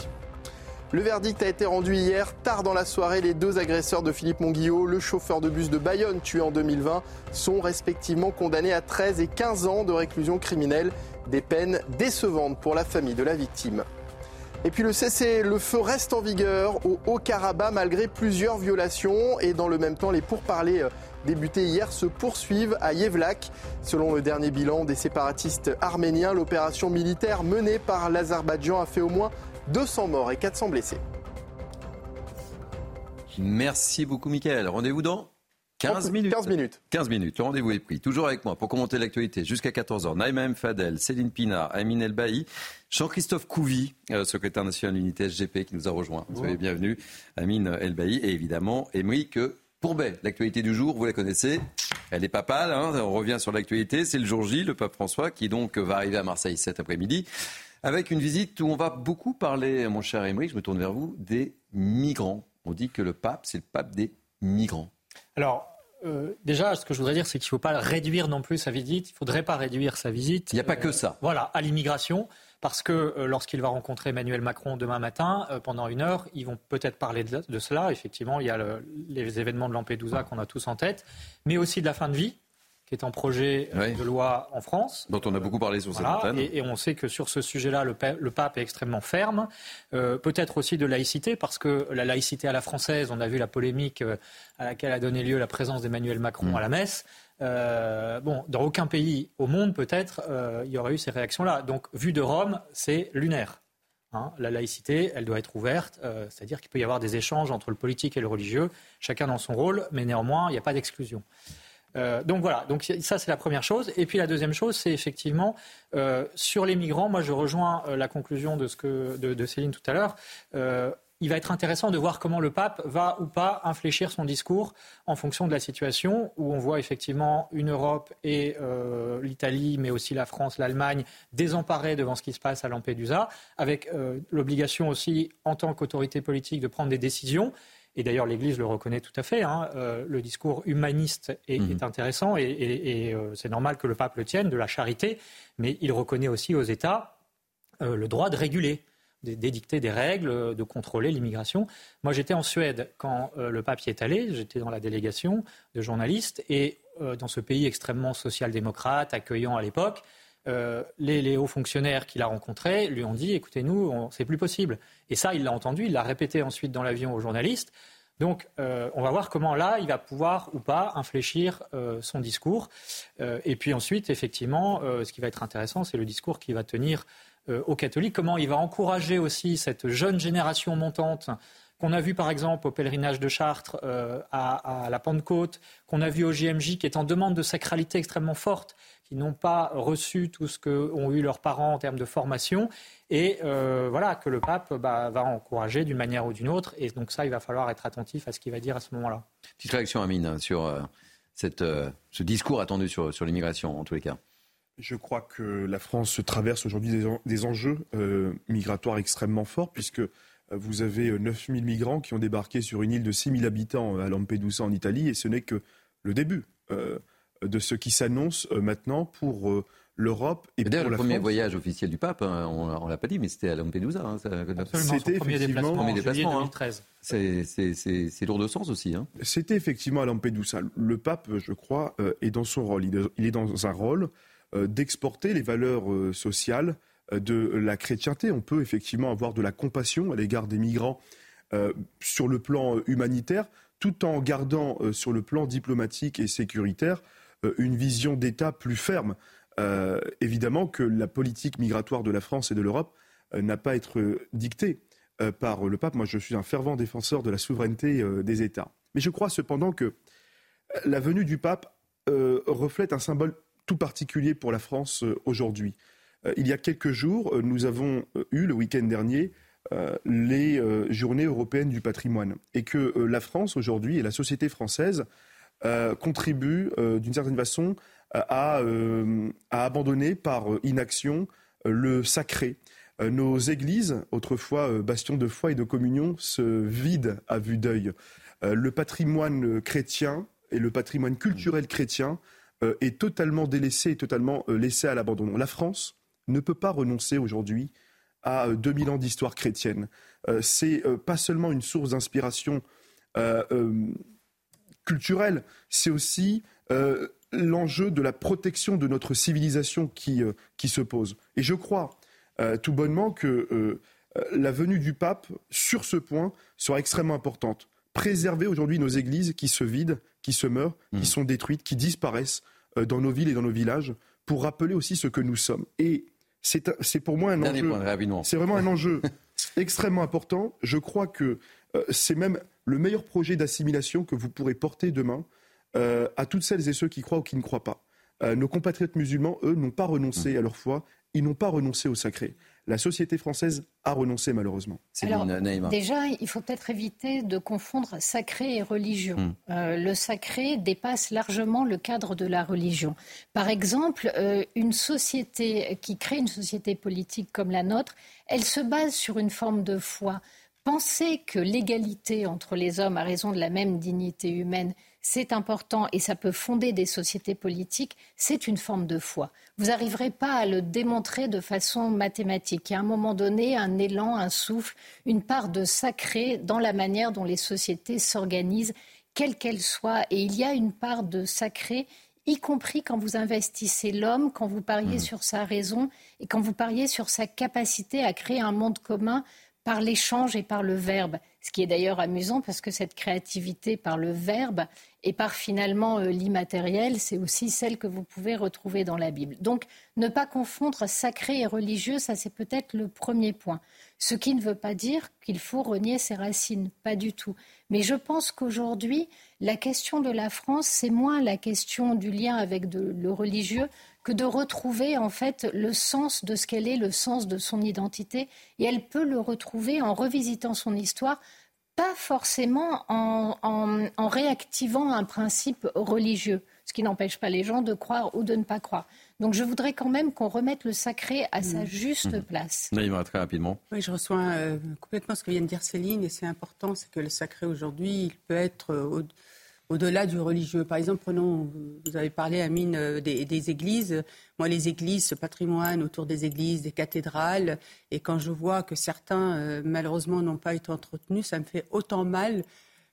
Le verdict a été rendu hier, tard dans la soirée. Les deux agresseurs de Philippe Monguillot, le chauffeur de bus de Bayonne tué en 2020, sont respectivement condamnés à 13 et 15 ans de réclusion criminelle. Des peines décevantes pour la famille de la victime. Et puis le cessez-le-feu reste en vigueur au Haut-Karabakh malgré plusieurs violations et dans le même temps les pourparlers euh, débutés hier se poursuivent à Yevlak. Selon le dernier bilan des séparatistes arméniens, l'opération militaire menée par l'Azerbaïdjan a fait au moins 200 morts et 400 blessés. Merci beaucoup Mickaël. Rendez-vous dans 15 minutes. 15 minutes. 15 minutes. Le rendez-vous est pris. Toujours avec moi pour commenter l'actualité jusqu'à 14h. Naïma M. Fadel, Céline Pina, Amine Elbaï, Jean-Christophe Couvi, euh, secrétaire national de l'unité SGP qui nous a rejoint. Soyez bienvenue. Amine Elbaï et évidemment Émeric Pourbet. L'actualité du jour, vous la connaissez. Elle est papale. Hein. On revient sur l'actualité. C'est le jour J, le pape François, qui donc va arriver à Marseille cet après-midi avec une visite où on va beaucoup parler, mon cher Émeric, je me tourne vers vous, des migrants. On dit que le pape, c'est le pape des migrants. Alors, euh, déjà, ce que je voudrais dire, c'est qu'il ne faut pas réduire non plus sa visite. Il ne faudrait pas réduire sa visite. Il n'y a pas que ça. Voilà, à l'immigration. Parce que euh, lorsqu'il va rencontrer Emmanuel Macron demain matin, euh, pendant une heure, ils vont peut-être parler de, cela. Effectivement, il y a les événements de Lampedusa qu'on a tous en tête, mais aussi de la fin de vie qui est en projet de loi en France. Dont on a beaucoup parlé sur cette antenne. Et, on sait que sur ce sujet-là, le, pape est extrêmement ferme. Euh, peut-être aussi de laïcité, parce que la laïcité à la française, on a vu la polémique euh, à laquelle a donné lieu la présence d'Emmanuel Macron mm. à la messe. Euh, bon, dans aucun pays au monde, peut-être, il y aurait eu ces réactions-là. Donc, vu de Rome, c'est lunaire. Hein. la laïcité, elle doit être ouverte, c'est-à-dire qu'il peut y avoir des échanges entre le politique et le religieux, chacun dans son rôle, mais néanmoins, il n'y a pas d'exclusion. Euh, donc voilà, donc ça c'est la première chose. Et puis la deuxième chose, c'est effectivement euh, sur les migrants. Moi, je rejoins euh, la conclusion de ce Céline tout à l'heure. il va être intéressant de voir comment le pape va ou pas infléchir son discours en fonction de la situation où on voit effectivement une Europe et l'Italie, mais aussi la France, l'Allemagne désemparées devant ce qui se passe à Lampedusa, avec l'obligation aussi en tant qu'autorité politique de prendre des décisions et d'ailleurs l'Église le reconnaît tout à fait, hein, euh, le discours humaniste est, mhm. intéressant et, euh, c'est normal que le pape le tienne, de la charité, mais il reconnaît aussi aux États euh, le droit de réguler, d'édicter des règles, de contrôler l'immigration. Moi j'étais en Suède quand le pape y est allé, j'étais dans la délégation de journalistes et dans ce pays extrêmement social-démocrate, accueillant à l'époque, euh, les, hauts fonctionnaires qu'il a rencontrés lui ont dit écoutez, nous, c'est plus possible. Et ça, il l'a entendu, il l'a répété ensuite dans l'avion aux journalistes. Donc, euh, on va voir comment là, il va pouvoir ou pas infléchir euh, son discours. et puis ensuite, effectivement, ce qui va être intéressant, c'est le discours qu'il va tenir aux catholiques. Comment il va encourager aussi cette jeune génération montante qu'on a vu par exemple au pèlerinage de Chartres à, à, la Pentecôte, qu'on a vu au JMJ, qui est en demande de sacralité extrêmement forte qui n'ont pas reçu tout ce qu'ont eu leurs parents en termes de formation, et euh, voilà que le pape bah, va encourager d'une manière ou d'une autre. Et donc ça, il va falloir être attentif à ce qu'il va dire à ce moment-là. Petite réaction, Amine, sur euh, cette, euh, ce discours attendu sur, sur l'immigration, en tous les cas. Je crois que la France traverse aujourd'hui des, des, enjeux migratoires extrêmement forts, puisque vous avez 9000 migrants qui ont débarqué sur une île de 6000 habitants à Lampedusa en Italie, et ce n'est que le début de ce qui s'annonce euh, maintenant pour euh, l'Europe et pour le premier voyage officiel du pape, hein, on, ne l'a pas dit, mais c'était à Lampedusa. Hein, c'était premier déplacement, premier déplacement 2013. Hein. C'est lourd de sens aussi. Hein. C'était effectivement à Lampedusa. Le pape, je crois, euh, est dans son rôle. Il est dans un rôle d'exporter les valeurs sociales de la chrétienté. On peut effectivement avoir de la compassion à l'égard des migrants sur le plan humanitaire, tout en gardant sur le plan diplomatique et sécuritaire euh, une vision d'État plus ferme. Euh, évidemment que la politique migratoire de la France et de l'Europe euh, n'a pas à être dictée par le pape. Moi, je suis un fervent défenseur de la souveraineté des États. Mais je crois cependant que la venue du pape reflète un symbole tout particulier pour la France aujourd'hui. il y a quelques jours, nous avons eu, le week-end dernier, les journées européennes du patrimoine. Et que la France aujourd'hui et la société française euh, contribue euh, d'une certaine façon euh, à, abandonner par inaction le sacré. nos églises, autrefois bastions de foi et de communion, se vident à vue d'œil. le patrimoine chrétien et le patrimoine culturel chrétien est totalement délaissé et totalement laissé à l'abandon. La France ne peut pas renoncer aujourd'hui à 2000 ans d'histoire chrétienne. c'est pas seulement une source d'inspiration culturelle, c'est aussi l'enjeu de la protection de notre civilisation qui, qui se pose. Et je crois tout bonnement que la venue du pape sur ce point sera extrêmement importante. Préserver aujourd'hui nos églises qui se vident, qui se meurent, qui mmh. sont détruites, qui disparaissent dans nos villes et dans nos villages, pour rappeler aussi ce que nous sommes. Et c'est pour moi un enjeu. C'est vraiment un enjeu extrêmement important. Je crois que euh, c'est même le meilleur projet d'assimilation que vous pourrez porter demain euh, à toutes celles et ceux qui croient ou qui ne croient pas. Euh, nos compatriotes musulmans, eux, n'ont pas renoncé à leur foi, ils n'ont pas renoncé au sacré la société française a renoncé malheureusement. Alors, déjà, il faut peut-être éviter de confondre sacré et religion. Hmm. Euh, le sacré dépasse largement le cadre de la religion. Par exemple, euh, une société qui crée une société politique comme la nôtre, elle se base sur une forme de foi. Penser que l'égalité entre les hommes à raison de la même dignité humaine, c'est important et ça peut fonder des sociétés politiques, c'est une forme de foi. Vous n'arriverez pas à le démontrer de façon mathématique. Il y a un moment donné un élan, un souffle, une part de sacré dans la manière dont les sociétés s'organisent, quelles qu'elles soient. Et il y a une part de sacré y compris quand vous investissez l'homme, quand vous pariez mmh. sur sa raison et quand vous pariez sur sa capacité à créer un monde commun par l'échange et par le verbe. Ce qui est d'ailleurs amusant parce que cette créativité par le verbe et par finalement euh, l'immatériel, c'est aussi celle que vous pouvez retrouver dans la Bible. Donc ne pas confondre sacré et religieux, ça c'est peut-être le premier point. Ce qui ne veut pas dire qu'il faut renier ses racines, pas du tout. Mais je pense qu'aujourd'hui, la question de la France, c'est moins la question du lien avec le religieux que de retrouver en fait le sens de ce qu'elle est, le sens de son identité. Et elle peut le retrouver en revisitant son histoire, pas forcément en, réactivant un principe religieux, ce qui n'empêche pas les gens de croire ou de ne pas croire. Donc je voudrais quand même qu'on remette le sacré à sa mmh. juste mmh. place. va très rapidement. Oui, je reçois euh, complètement ce que vient de dire Céline, et c'est important, c'est que le sacré aujourd'hui, il peut être... Euh, au-delà du religieux. Par exemple, prenons, vous avez parlé, Amine, euh, des, des, églises. Moi, les églises, ce patrimoine autour des églises, des cathédrales, et quand je vois que certains, euh, malheureusement, n'ont pas été entretenus, ça me fait autant mal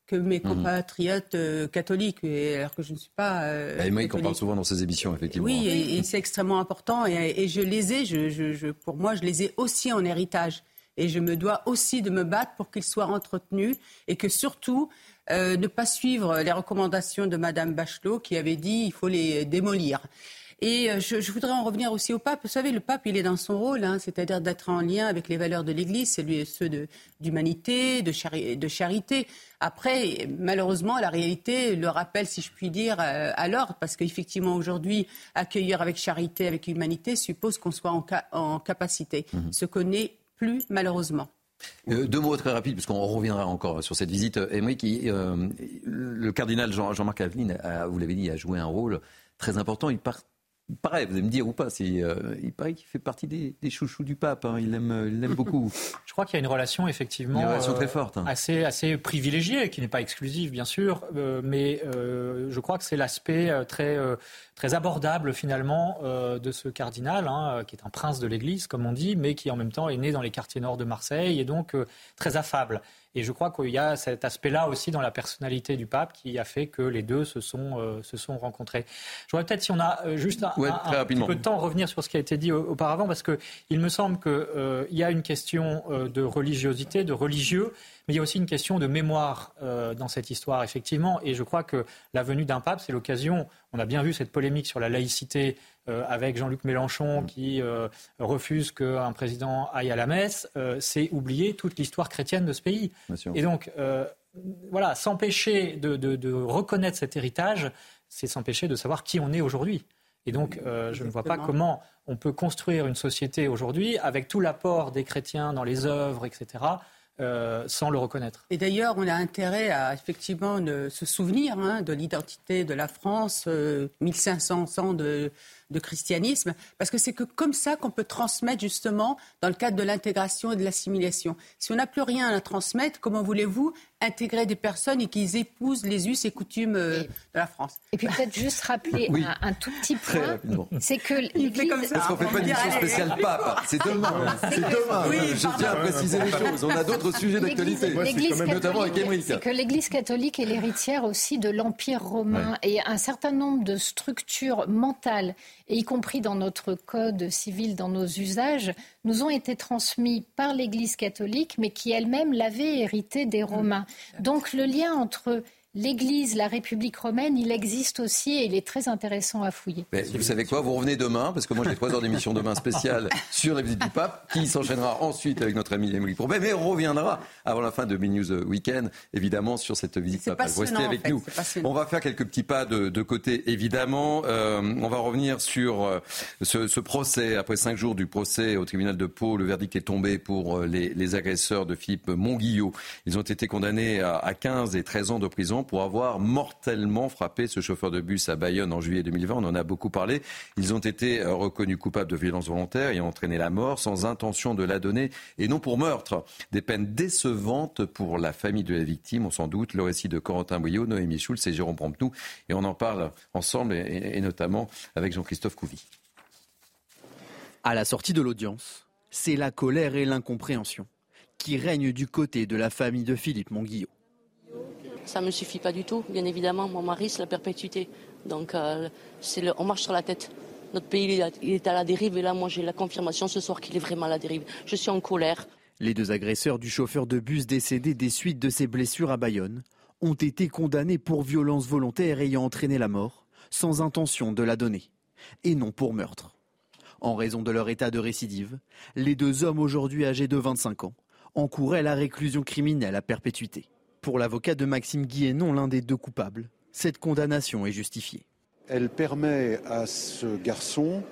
que mes mhm. compatriotes euh, catholiques, alors que je ne suis pas. Euh, et moi, on parle souvent dans ces émissions, effectivement. Oui, et, c'est extrêmement important. Et, je les ai, je, je, pour moi, je les ai aussi en héritage. Et je me dois aussi de me battre pour qu'ils soient entretenus et que surtout, euh, ne pas suivre les recommandations de Madame Bachelot qui avait dit il faut les démolir. Et euh, je, voudrais en revenir aussi au pape. Vous savez, le pape, il est dans son rôle, hein, c'est-à-dire d'être en lien avec les valeurs de l'Église, ceux d'humanité, de, de, charité. Après, malheureusement, la réalité le rappelle, si je puis dire, euh, à l'ordre, parce qu'effectivement, aujourd'hui, accueillir avec charité, avec humanité, suppose qu'on soit en, capacité, mmh. ce qu'on n'est plus, malheureusement. Euh, deux mots très rapides, puisqu'on reviendra encore sur cette visite. Émeric, euh, le cardinal Jean-Marc Aveline, vous l'avez dit, a joué un rôle très important. Il part Pareil, vous allez me dire ou pas, euh, il paraît qu'il fait partie des, chouchous du pape, hein. il l'aime beaucoup. Je crois qu'il y a une relation effectivement une relation très forte, hein. assez, assez privilégiée, qui n'est pas exclusive bien sûr, mais je crois que c'est l'aspect très, très abordable finalement euh, de ce cardinal, hein, qui est un prince de l'Église, comme on dit, mais qui en même temps est né dans les quartiers nord de Marseille et donc euh, très affable. Et je crois qu'il y a cet aspect-là aussi dans la personnalité du pape qui a fait que les deux se sont, euh, se sont rencontrés. Je voudrais peut-être, si on a juste un, petit peu de temps, revenir sur ce qui a été dit auparavant, parce qu'il me semble qu'il y a une question de religiosité, de religieux, mais il y a aussi une question de mémoire euh, dans cette histoire, effectivement. Et je crois que la venue d'un pape, c'est l'occasion. On a bien vu cette polémique sur la laïcité euh, avec Jean-Luc Mélenchon mm. qui euh, refuse qu'un président aille à la messe. c'est oublier toute l'histoire chrétienne de ce pays. Et donc, voilà, s'empêcher de, de, reconnaître cet héritage, c'est s'empêcher de savoir qui on est aujourd'hui. Et donc, je ne vois pas comment on peut construire une société aujourd'hui avec tout l'apport des chrétiens dans les œuvres, etc., euh, sans le reconnaître. Et d'ailleurs, on a intérêt à effectivement se souvenir hein, de l'identité de la France, 1500 euh, ans de, de christianisme, parce que c'est que comme ça qu'on peut transmettre justement dans le cadre de l'intégration et de l'assimilation. Si on n'a plus rien à transmettre, comment voulez-vous intégrer des personnes et qu'ils épousent les us et coutumes euh, de la France? Et puis peut-être juste rappeler un, tout petit point, c'est que l'Église... Parce qu'on ne fait pas une émission spéciale pape, c'est demain, c'est demain, je tiens à préciser les choses, on a d'autres sujets d'actualité, notamment avec C'est que l'Église catholique est l'héritière aussi de l'Empire romain. Et un certain nombre de structures mentales et y compris dans notre code civil, dans nos usages, nous ont été transmis par l'Église catholique, mais qui elle-même l'avait hérité des Romains. Donc le lien entre l'Église, la République romaine, il existe aussi et il est très intéressant à fouiller. vous savez quoi Vous revenez demain, parce que moi j'ai trois heures d'émission demain spéciale sur la visite du pape, qui s'enchaînera ensuite avec notre ami Émilie Pourbet, mais on reviendra avant la fin de News Weekend, évidemment, sur cette visite papale. Restez avec nous. On va faire quelques petits pas de, côté, évidemment. Euh, on va revenir sur euh, ce, procès, après cinq jours du procès au tribunal de Pau. Le verdict est tombé pour euh, les, agresseurs de Philippe Monguillot. Ils ont été condamnés à, à 15 et 13 ans de prison pour avoir mortellement frappé ce chauffeur de bus à Bayonne en juillet 2020. On en a beaucoup parlé. Ils ont été euh, reconnus coupables de violence volontaire et ont entraîné la mort sans intention de la donner et non pour meurtre. Des peines décevantes pour la famille de la victime, on s'en doute. Le récit de Corentin Bouillot, Noémie Schulz et Jérôme Promptou. Et on en parle ensemble et, notamment avec Jean-Christophe Couvi. À la sortie de l'audience, c'est la colère et l'incompréhension qui règnent du côté de la famille de Philippe Monguillot ça ne me suffit pas du tout. Bien évidemment, mon mari, c'est la perpétuité. Donc, euh, le, on marche sur la tête. Notre pays, il est à la dérive. Et là, moi, j'ai la confirmation ce soir qu'il est vraiment à la dérive. Je suis en colère. Les deux agresseurs du chauffeur de bus décédé des suites de ses blessures à Bayonne ont été condamnés pour violence volontaire ayant entraîné la mort, sans intention de la donner, et non pour meurtre. En raison de leur état de récidive, les deux hommes aujourd'hui âgés de 25 ans encouraient la réclusion criminelle à perpétuité. Pour l'avocat de Maxime Guillénon, l'un des deux coupables, cette condamnation est justifiée. Elle permet à ce garçon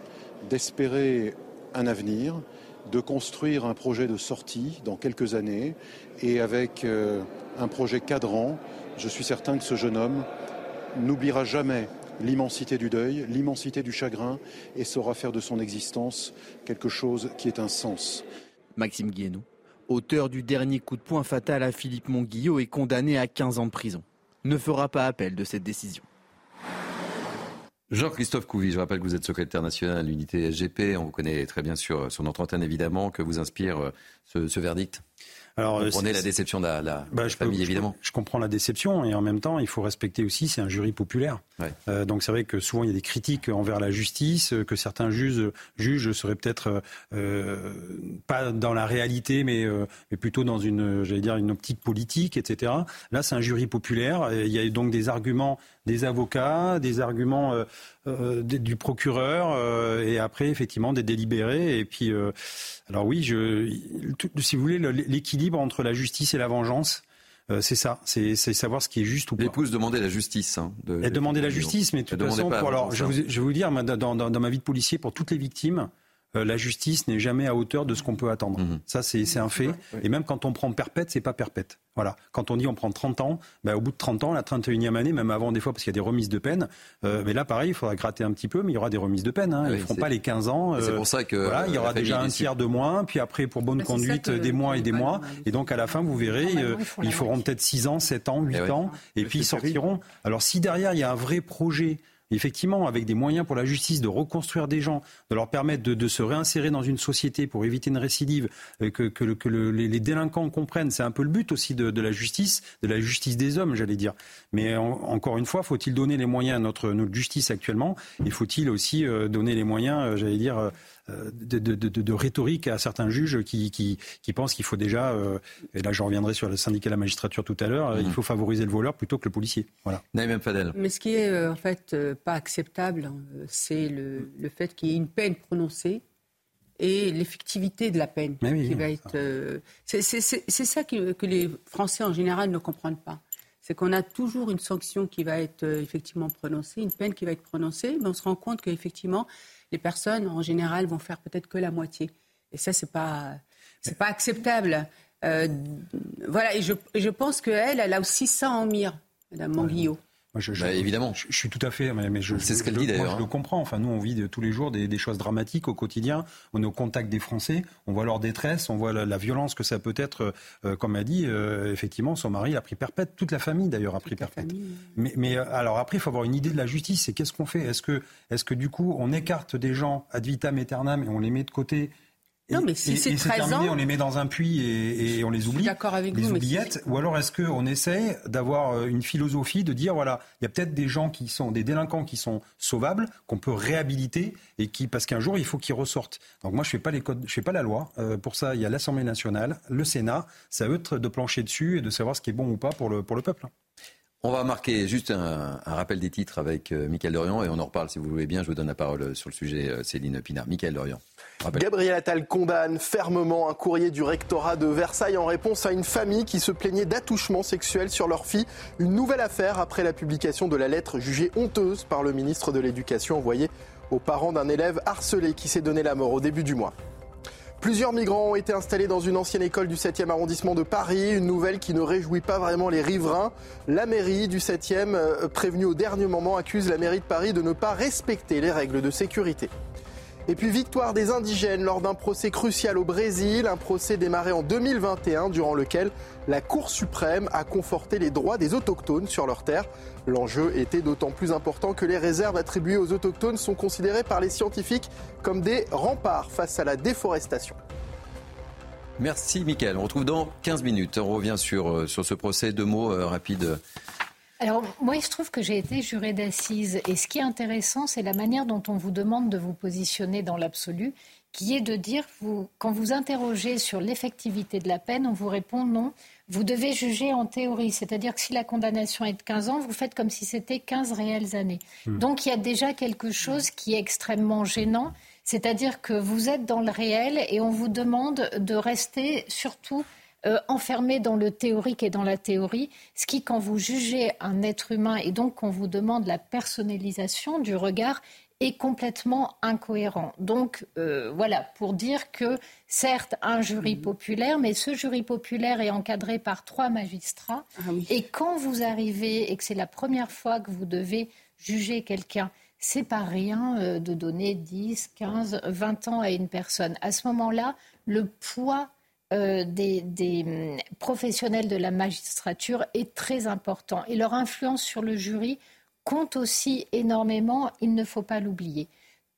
d'espérer un avenir, de construire un projet de sortie dans quelques années et avec euh, un projet cadrant, je suis certain que ce jeune homme n'oubliera jamais l'immensité du deuil, l'immensité du chagrin et saura faire de son existence quelque chose qui est un sens. Maxime Guillénon auteur du dernier coup de poing fatal à Philippe Monguillot, est condamné à 15 ans de prison. Ne fera pas appel de cette décision. Jean-Christophe Couvi, je rappelle que vous êtes secrétaire national à l'unité SGP. On vous connaît très bien sur, son notre évidemment. Que vous inspire euh, ce verdict alors, comprenez la déception de la, bah, famille, évidemment. Je, comprends la déception et en même temps, il faut respecter aussi, c'est un jury populaire. Euh, donc c'est vrai que souvent il y a des critiques envers la justice, que certains juges, juges seraient peut-être euh, pas dans la réalité, mais, euh, mais plutôt dans une, j'allais dire, une optique politique, etc. Là, c'est un jury populaire. il y a donc des arguments des avocats, des arguments euh, euh, du procureur euh, et après effectivement des délibérés. Et puis, alors oui, je, si vous voulez, l'équilibre entre la justice et la vengeance. c'est ça, c'est savoir ce qui est juste ou pas. L'épouse demandait la justice. Hein, de, Elle demandait la justice, mais de toute façon, alors, je, vais vous dire, dans, dans, ma vie de policier, pour toutes les victimes, euh, la justice n'est jamais à hauteur de ce qu'on peut attendre. Mhm. Ça, c'est un fait. Et même quand on prend perpète, c'est pas perpète. Voilà. Quand on dit on prend 30 ans, ben, au bout de 30 ans, la 31e année, même avant des fois, parce qu'il y a des remises de peine, euh, mais là, pareil, il faudra gratter un petit peu, mais il y aura des remises de peine. Hein. Ils ne feront pas les 15 ans. c'est pour ça que. Voilà, il y aura déjà un tiers de moins, puis après, pour bonne conduite, des mois et des mois. Et donc, à la fin, vous verrez, euh, ils feront peut-être 6 ans, 7 ans, 8 eh ans, et puis ils sortiront. Alors, si derrière, il y a un vrai projet, effectivement, avec des moyens pour la justice de reconstruire des gens, de leur permettre de, se réinsérer dans une société pour éviter une récidive, euh, que, les, délinquants comprennent, c'est un peu le but aussi de, la justice, de la justice des hommes, j'allais dire. Mais encore une fois, faut-il donner les moyens à notre, notre justice actuellement Il faut-il aussi euh, donner les moyens, euh, j'allais dire, euh, de, rhétorique à certains juges qui, qui, pensent qu'il faut déjà, euh, et là je reviendrai sur le syndicat de la magistrature tout à l'heure, il mhm. faut favoriser le voleur plutôt que le policier. Voilà. Fadel. Mais ce qui est euh, en fait pas acceptable, hein, c'est le, fait qu'il y ait une peine prononcée et l'effectivité de la peine qui va être. c'est ça que, les Français en général ne comprennent pas. C'est qu'on a toujours une sanction qui va être effectivement prononcée, une peine qui va être prononcée, mais on se rend compte qu'effectivement, les personnes, en général, vont faire peut-être que la moitié. Et ça, c'est pas, c'est pas acceptable. voilà, et je, je pense qu'elle, elle a aussi ça en mire, Madame Manguillot je, bah, évidemment. Je, suis tout à fait, mais, je, c'est ce qu'elle dit d'ailleurs. Je le hein. comprends. Enfin, nous, on vit de, tous les jours des, choses dramatiques au quotidien. On est au contact des Français. On voit leur détresse. On voit la, violence que ça peut être. Euh, comme a dit, euh, effectivement, son mari a pris perpète. Toute la famille, d'ailleurs, a pris perpète. Mais, mais, euh, alors après, il faut avoir une idée de la justice. C'est qu'est-ce qu'on fait? Est-ce que, est-ce que du coup, on écarte des gens ad vitam aeternam et on les met de côté non, mais si c'est 13 ans. On les met dans un puits et, on les oublie. D'accord avec les oubliettes. Ou alors est-ce qu'on essaie d'avoir euh, une philosophie de dire voilà, il y a peut-être des gens qui sont des délinquants qui sont sauvables, qu'on peut réhabiliter et qui, parce qu'un jour il faut qu'ils ressortent. Donc moi je fais pas les codes, je fais pas la loi. Euh, pour ça il y a l'Assemblée nationale, le Sénat. C'est à eux de plancher dessus et de savoir ce qui est bon ou pas pour le pour le peuple. On va marquer juste un, rappel des titres avec euh, Michael Dorian et on en reparle si vous voulez bien. Je vous donne la parole sur le sujet, Céline Pinard. Michael Dorian. Gabriel Attal condamne fermement un courrier du rectorat de Versailles en réponse à une famille qui se plaignait d'attouchements sexuels sur leur fille. Une nouvelle affaire après la publication de la lettre jugée honteuse par le ministre de l'Éducation envoyée aux parents d'un élève harcelé qui s'est donné la mort au début du mois. Plusieurs migrants ont été installés dans une ancienne école du 7e arrondissement de Paris, une nouvelle qui ne réjouit pas vraiment les riverains. La mairie du 7e, euh, prévenue au dernier moment, accuse la mairie de Paris de ne pas respecter les règles de sécurité. Et puis victoire des indigènes lors d'un procès crucial au Brésil, un procès démarré en 2021 durant lequel la Cour suprême a conforté les droits des autochtones sur leurs terres. L'enjeu était d'autant plus important que les réserves attribuées aux autochtones sont considérées par les scientifiques comme des remparts face à la déforestation. Merci Mickaël. On retrouve dans 15 minutes. On revient sur, euh, sur ce procès. Deux mots euh, rapides alors, moi, il se trouve que j'ai été juré d'assises. Et ce qui est intéressant, c'est la manière dont on vous demande de vous positionner dans l'absolu, qui est de dire, vous, quand vous interrogez sur l'effectivité de la peine, on vous répond non. Vous devez juger en théorie. C'est-à-dire que si la condamnation est de 15 ans, vous faites comme si c'était 15 réelles années. Hmm. Donc, il y a déjà quelque chose qui est extrêmement gênant. C'est-à-dire que vous êtes dans le réel et on vous demande de rester surtout euh, enfermé dans le théorique et dans la théorie, ce qui, quand vous jugez un être humain et donc qu'on vous demande la personnalisation du regard, est complètement incohérent. Donc euh, voilà, pour dire que certes un jury mhm. populaire, mais ce jury populaire est encadré par trois magistrats. Ah et quand vous arrivez et que c'est la première fois que vous devez juger quelqu'un, c'est pas rien euh, de donner 10, 15, 20 ans à une personne. À ce moment-là, le poids euh, des, hum, professionnels de la magistrature est très important. Et leur influence sur le jury compte aussi énormément, il ne faut pas l'oublier.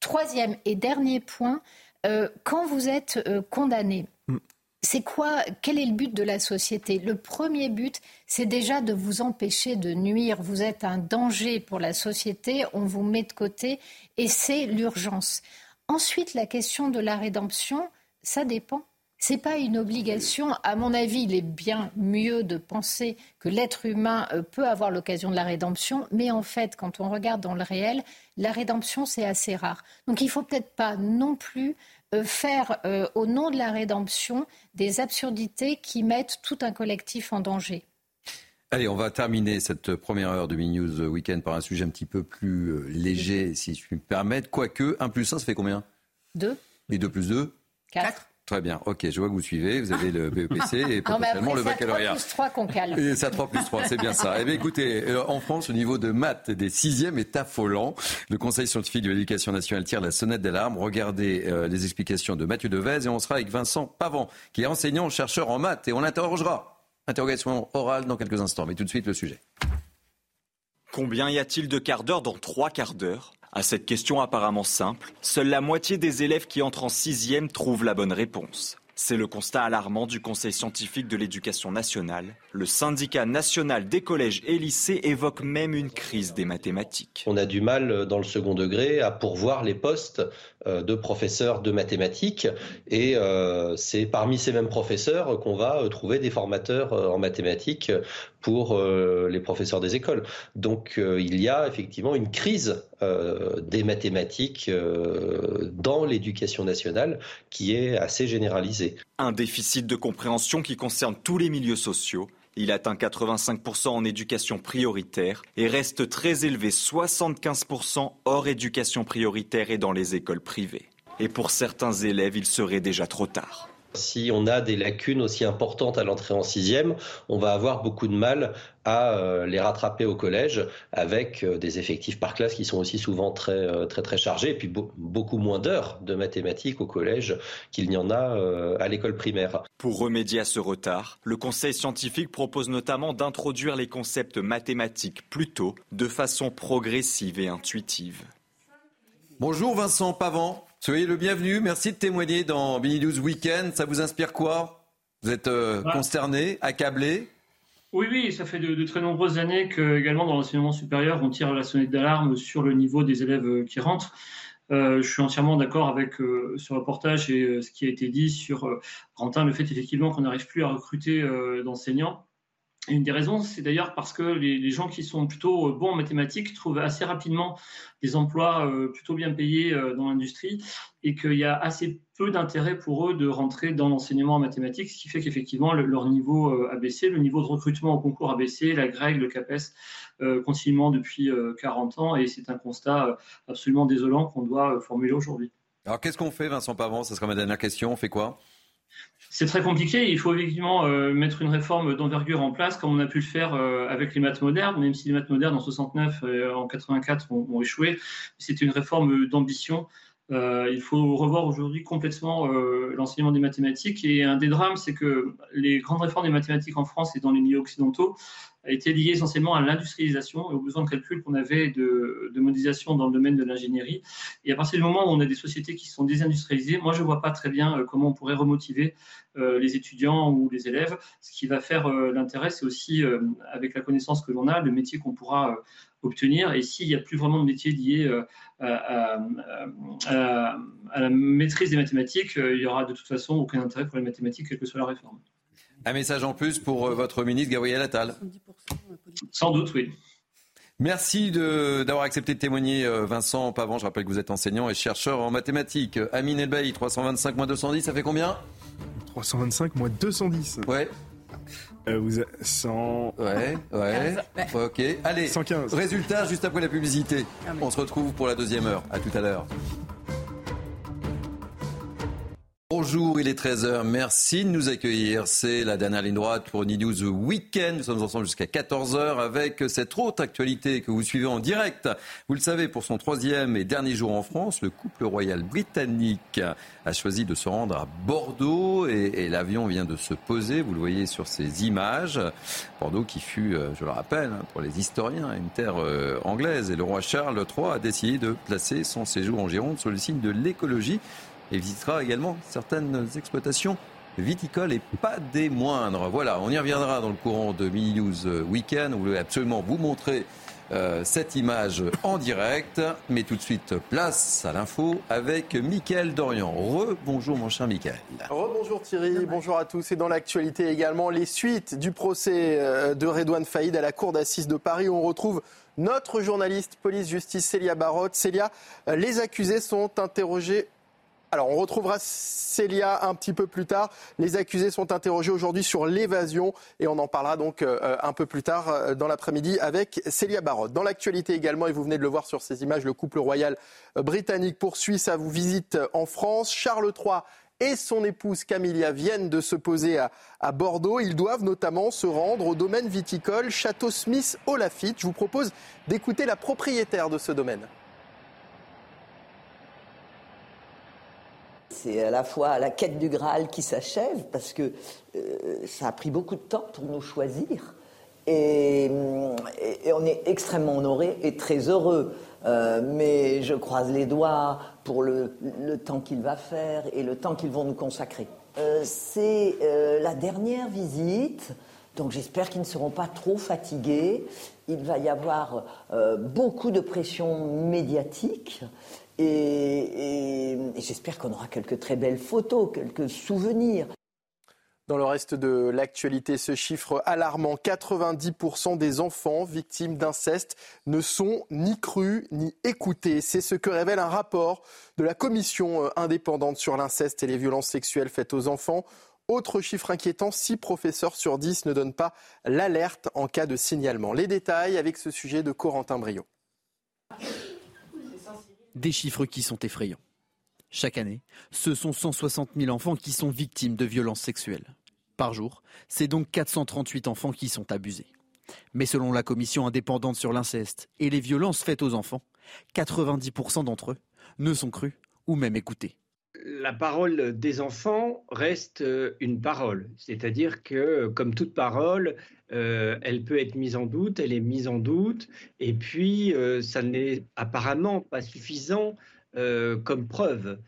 Troisième et dernier point, euh, quand vous êtes euh, condamné, mm. c'est quoi Quel est le but de la société? Le premier but, c'est déjà de vous empêcher de nuire. Vous êtes un danger pour la société, on vous met de côté et c'est l'urgence. Ensuite, la question de la rédemption, ça dépend. C'est pas une obligation. À mon avis, il est bien mieux de penser que l'être humain euh, peut avoir l'occasion de la rédemption, mais en fait, quand on regarde dans le réel, la rédemption c'est assez rare. Donc, il faut peut-être pas non plus euh, faire euh, au nom de la rédemption des absurdités qui mettent tout un collectif en danger. Allez, on va terminer cette première heure de Mini News Weekend par un sujet un petit peu plus léger, si je puis me permettre. Quoique, 1 plus 1, ça fait combien? 2. Et 2 plus 2 4. Très bien, ok, je vois que vous suivez, vous avez le BEPC et potentiellement le baccalauréat. C'est 3 plus 3 qu'on cale. Et c'est 3 plus 3, c'est bien ça. Eh bien écoutez, euh, en France, au niveau de maths des sixièmes est affolant. Le Conseil scientifique de l'éducation nationale tire la sonnette d'alarme. Regardez euh, les explications de Mathieu Devez et on sera avec Vincent Pavant, qui est enseignant-chercheur en maths et on l'interrogera. Interrogation orale dans quelques instants, mais tout de suite le sujet. Combien y a-t-il de quarts d'heure dans trois quarts d'heure? À cette question apparemment simple, seule la moitié des élèves qui entrent en sixième trouvent la bonne réponse. C'est le constat alarmant du Conseil scientifique de l'éducation nationale. Le syndicat national des collèges et lycées évoque même une crise des mathématiques. On a du mal euh, dans le second degré à pourvoir les postes de professeurs de mathématiques et euh, c'est parmi ces mêmes professeurs qu'on va trouver des formateurs en mathématiques pour les professeurs des écoles. Donc il y a effectivement une crise des mathématiques dans l'éducation nationale qui est assez généralisée. Un déficit de compréhension qui concerne tous les milieux sociaux. Il atteint 85% en éducation prioritaire et reste très élevé 75% hors éducation prioritaire et dans les écoles privées. Et pour certains élèves, il serait déjà trop tard. Si on a des lacunes aussi importantes à l'entrée en sixième, on va avoir beaucoup de mal à euh, les rattraper au collège avec euh, des effectifs par classe qui sont aussi souvent très euh, très très chargés et puis beaucoup moins d'heures de mathématiques au collège qu'il n'y en a à l'école primaire. Pour remédier à ce retard, le Conseil scientifique propose notamment d'introduire les concepts mathématiques plus tôt, de façon progressive et intuitive. Bonjour Vincent Pavant. Soyez le bienvenu. Merci de témoigner dans Bini News Weekend. Ça vous inspire quoi? Vous êtes euh, consterné, accablé? Oui, oui, ça fait de, très nombreuses années que, également dans l'enseignement supérieur, on tire la sonnette d'alarme sur le niveau des élèves euh, qui rentrent. Euh, je suis entièrement d'accord avec ce reportage et ce qui a été dit sur Quentin, le fait effectivement qu'on n'arrive plus à recruter d'enseignants une des raisons, c'est d'ailleurs parce que les, gens qui sont plutôt euh, bons en mathématiques trouvent assez rapidement des emplois euh, plutôt bien payés euh, dans l'industrie et qu'il y a assez peu d'intérêt pour eux de rentrer dans l'enseignement en mathématiques, ce qui fait qu'effectivement leur niveau a baissé, le niveau de recrutement au concours a baissé, la GREG, le CAPES continuellement depuis 40 ans et c'est un constat absolument désolant qu'on doit formuler aujourd'hui. Alors qu'est-ce qu'on fait Vincent Pavant? Ce sera ma dernière question, on fait quoi? C'est très compliqué. Il faut effectivement euh, mettre une réforme d'envergure en place, comme on a pu le faire euh, avec les maths modernes, même si les maths modernes en 69 et euh, en 84 ont, échoué. C'était une réforme d'ambition. il faut revoir aujourd'hui complètement l'enseignement des mathématiques. Et un des drames, c'est que les grandes réformes des mathématiques en France et dans les milieux occidentaux été lié essentiellement à l'industrialisation et aux besoins de calcul qu'on avait de, de, modélisation dans le domaine de l'ingénierie. Et à partir du moment où on a des sociétés qui sont désindustrialisées, moi je ne vois pas très bien euh, comment on pourrait remotiver euh, les étudiants ou les élèves. Ce qui va faire euh, l'intérêt, c'est aussi, avec la connaissance que l'on a, le métier qu'on pourra obtenir. Et s'il n'y a plus vraiment de métier lié à, à, la maîtrise des mathématiques, il n'y aura de toute façon aucun intérêt pour les mathématiques, quelle que soit la réforme. Un message en plus pour euh, votre ministre Gabriel Attal Sans doute, oui. Merci d'avoir accepté de témoigner, euh, Vincent Pavant. Je rappelle que vous êtes enseignant et chercheur en mathématiques. Amine Elbaï, 325 moins 210, ça fait combien? 325 moins 210. Ouais. Euh, vous avez 100. Ouais, ouais. Ok. Allez. 115. Résultat juste après la publicité. Ah, On se retrouve pour la deuxième heure. À tout à l'heure. Bonjour, il est 13h. Merci de nous accueillir. C'est la dernière ligne droite pour News Weekend. Nous sommes ensemble jusqu'à 14h avec cette autre actualité que vous suivez en direct. Vous le savez, pour son troisième et dernier jour en France, le couple royal britannique a choisi de se rendre à Bordeaux et, l'avion vient de se poser. Vous le voyez sur ces images. Bordeaux qui fut, euh, je le rappelle, hein, pour les historiens, une terre euh, anglaise. Et le roi Charles III a décidé de placer son séjour en Gironde sur le signe de l'écologie et visitera également certaines exploitations viticoles et pas des moindres. Voilà, on y reviendra dans le courant de Mini News Weekend. On voulait absolument vous montrer euh, cette image en direct. Mais tout de suite, place à l'info avec Mickaël Dorian. Re-bonjour mon cher Mickaël. Re-bonjour Thierry, bonjour à tous. Et dans l'actualité également, les suites du procès euh, de Redouane Faïd à la Cour d'assises de Paris. On retrouve notre journaliste police-justice Célia Barotte. Célia, euh, les accusés sont interrogés alors, on retrouvera Célia un petit peu plus tard. Les accusés sont interrogés aujourd'hui sur l'évasion et on en parlera donc euh, un peu plus tard euh, dans l'après-midi avec Célia Barotte. Dans l'actualité également, et vous venez de le voir sur ces images, le couple royal euh, britannique poursuit sa visite en France. Charles III et son épouse Camilla viennent de se poser à, à, Bordeaux. Ils doivent notamment se rendre au domaine viticole Château Smith au Lafitte. Je vous propose d'écouter la propriétaire de ce domaine. C'est à la fois la quête du Graal qui s'achève, parce que euh, ça a pris beaucoup de temps pour nous choisir. Et, on est extrêmement honorés et très heureux. Euh, mais je croise les doigts pour le, temps qu'il va faire et le temps qu'ils vont nous consacrer. Euh, c'est la dernière visite, donc j'espère qu'ils ne seront pas trop fatigués. Il va y avoir beaucoup de pression médiatique. Et, j'espère qu'on aura quelques très belles photos, quelques souvenirs. Dans le reste de l'actualité, ce chiffre alarmant, 90% des enfants victimes d'inceste ne sont ni crus ni écoutés. C'est ce que révèle un rapport de la commission euh, indépendante sur l'inceste et les violences sexuelles faites aux enfants. Autre chiffre inquiétant, 6 professeurs sur 10 ne donnent pas l'alerte en cas de signalement. Les détails avec ce sujet de Corentin Brio. Des chiffres qui sont effrayants. Chaque année, ce sont 160 000 enfants qui sont victimes de violences sexuelles. Par jour, c'est donc 438 enfants qui sont abusés. Mais selon la commission indépendante sur l'inceste et les violences faites aux enfants, 90% d'entre eux ne sont crus ou même écoutés la parole des enfants reste euh, une parole. C'est-à-dire que, comme toute parole, euh, elle peut être mise en doute, elle est mise en doute, et puis euh, ça n'est apparemment pas suffisant comme preuve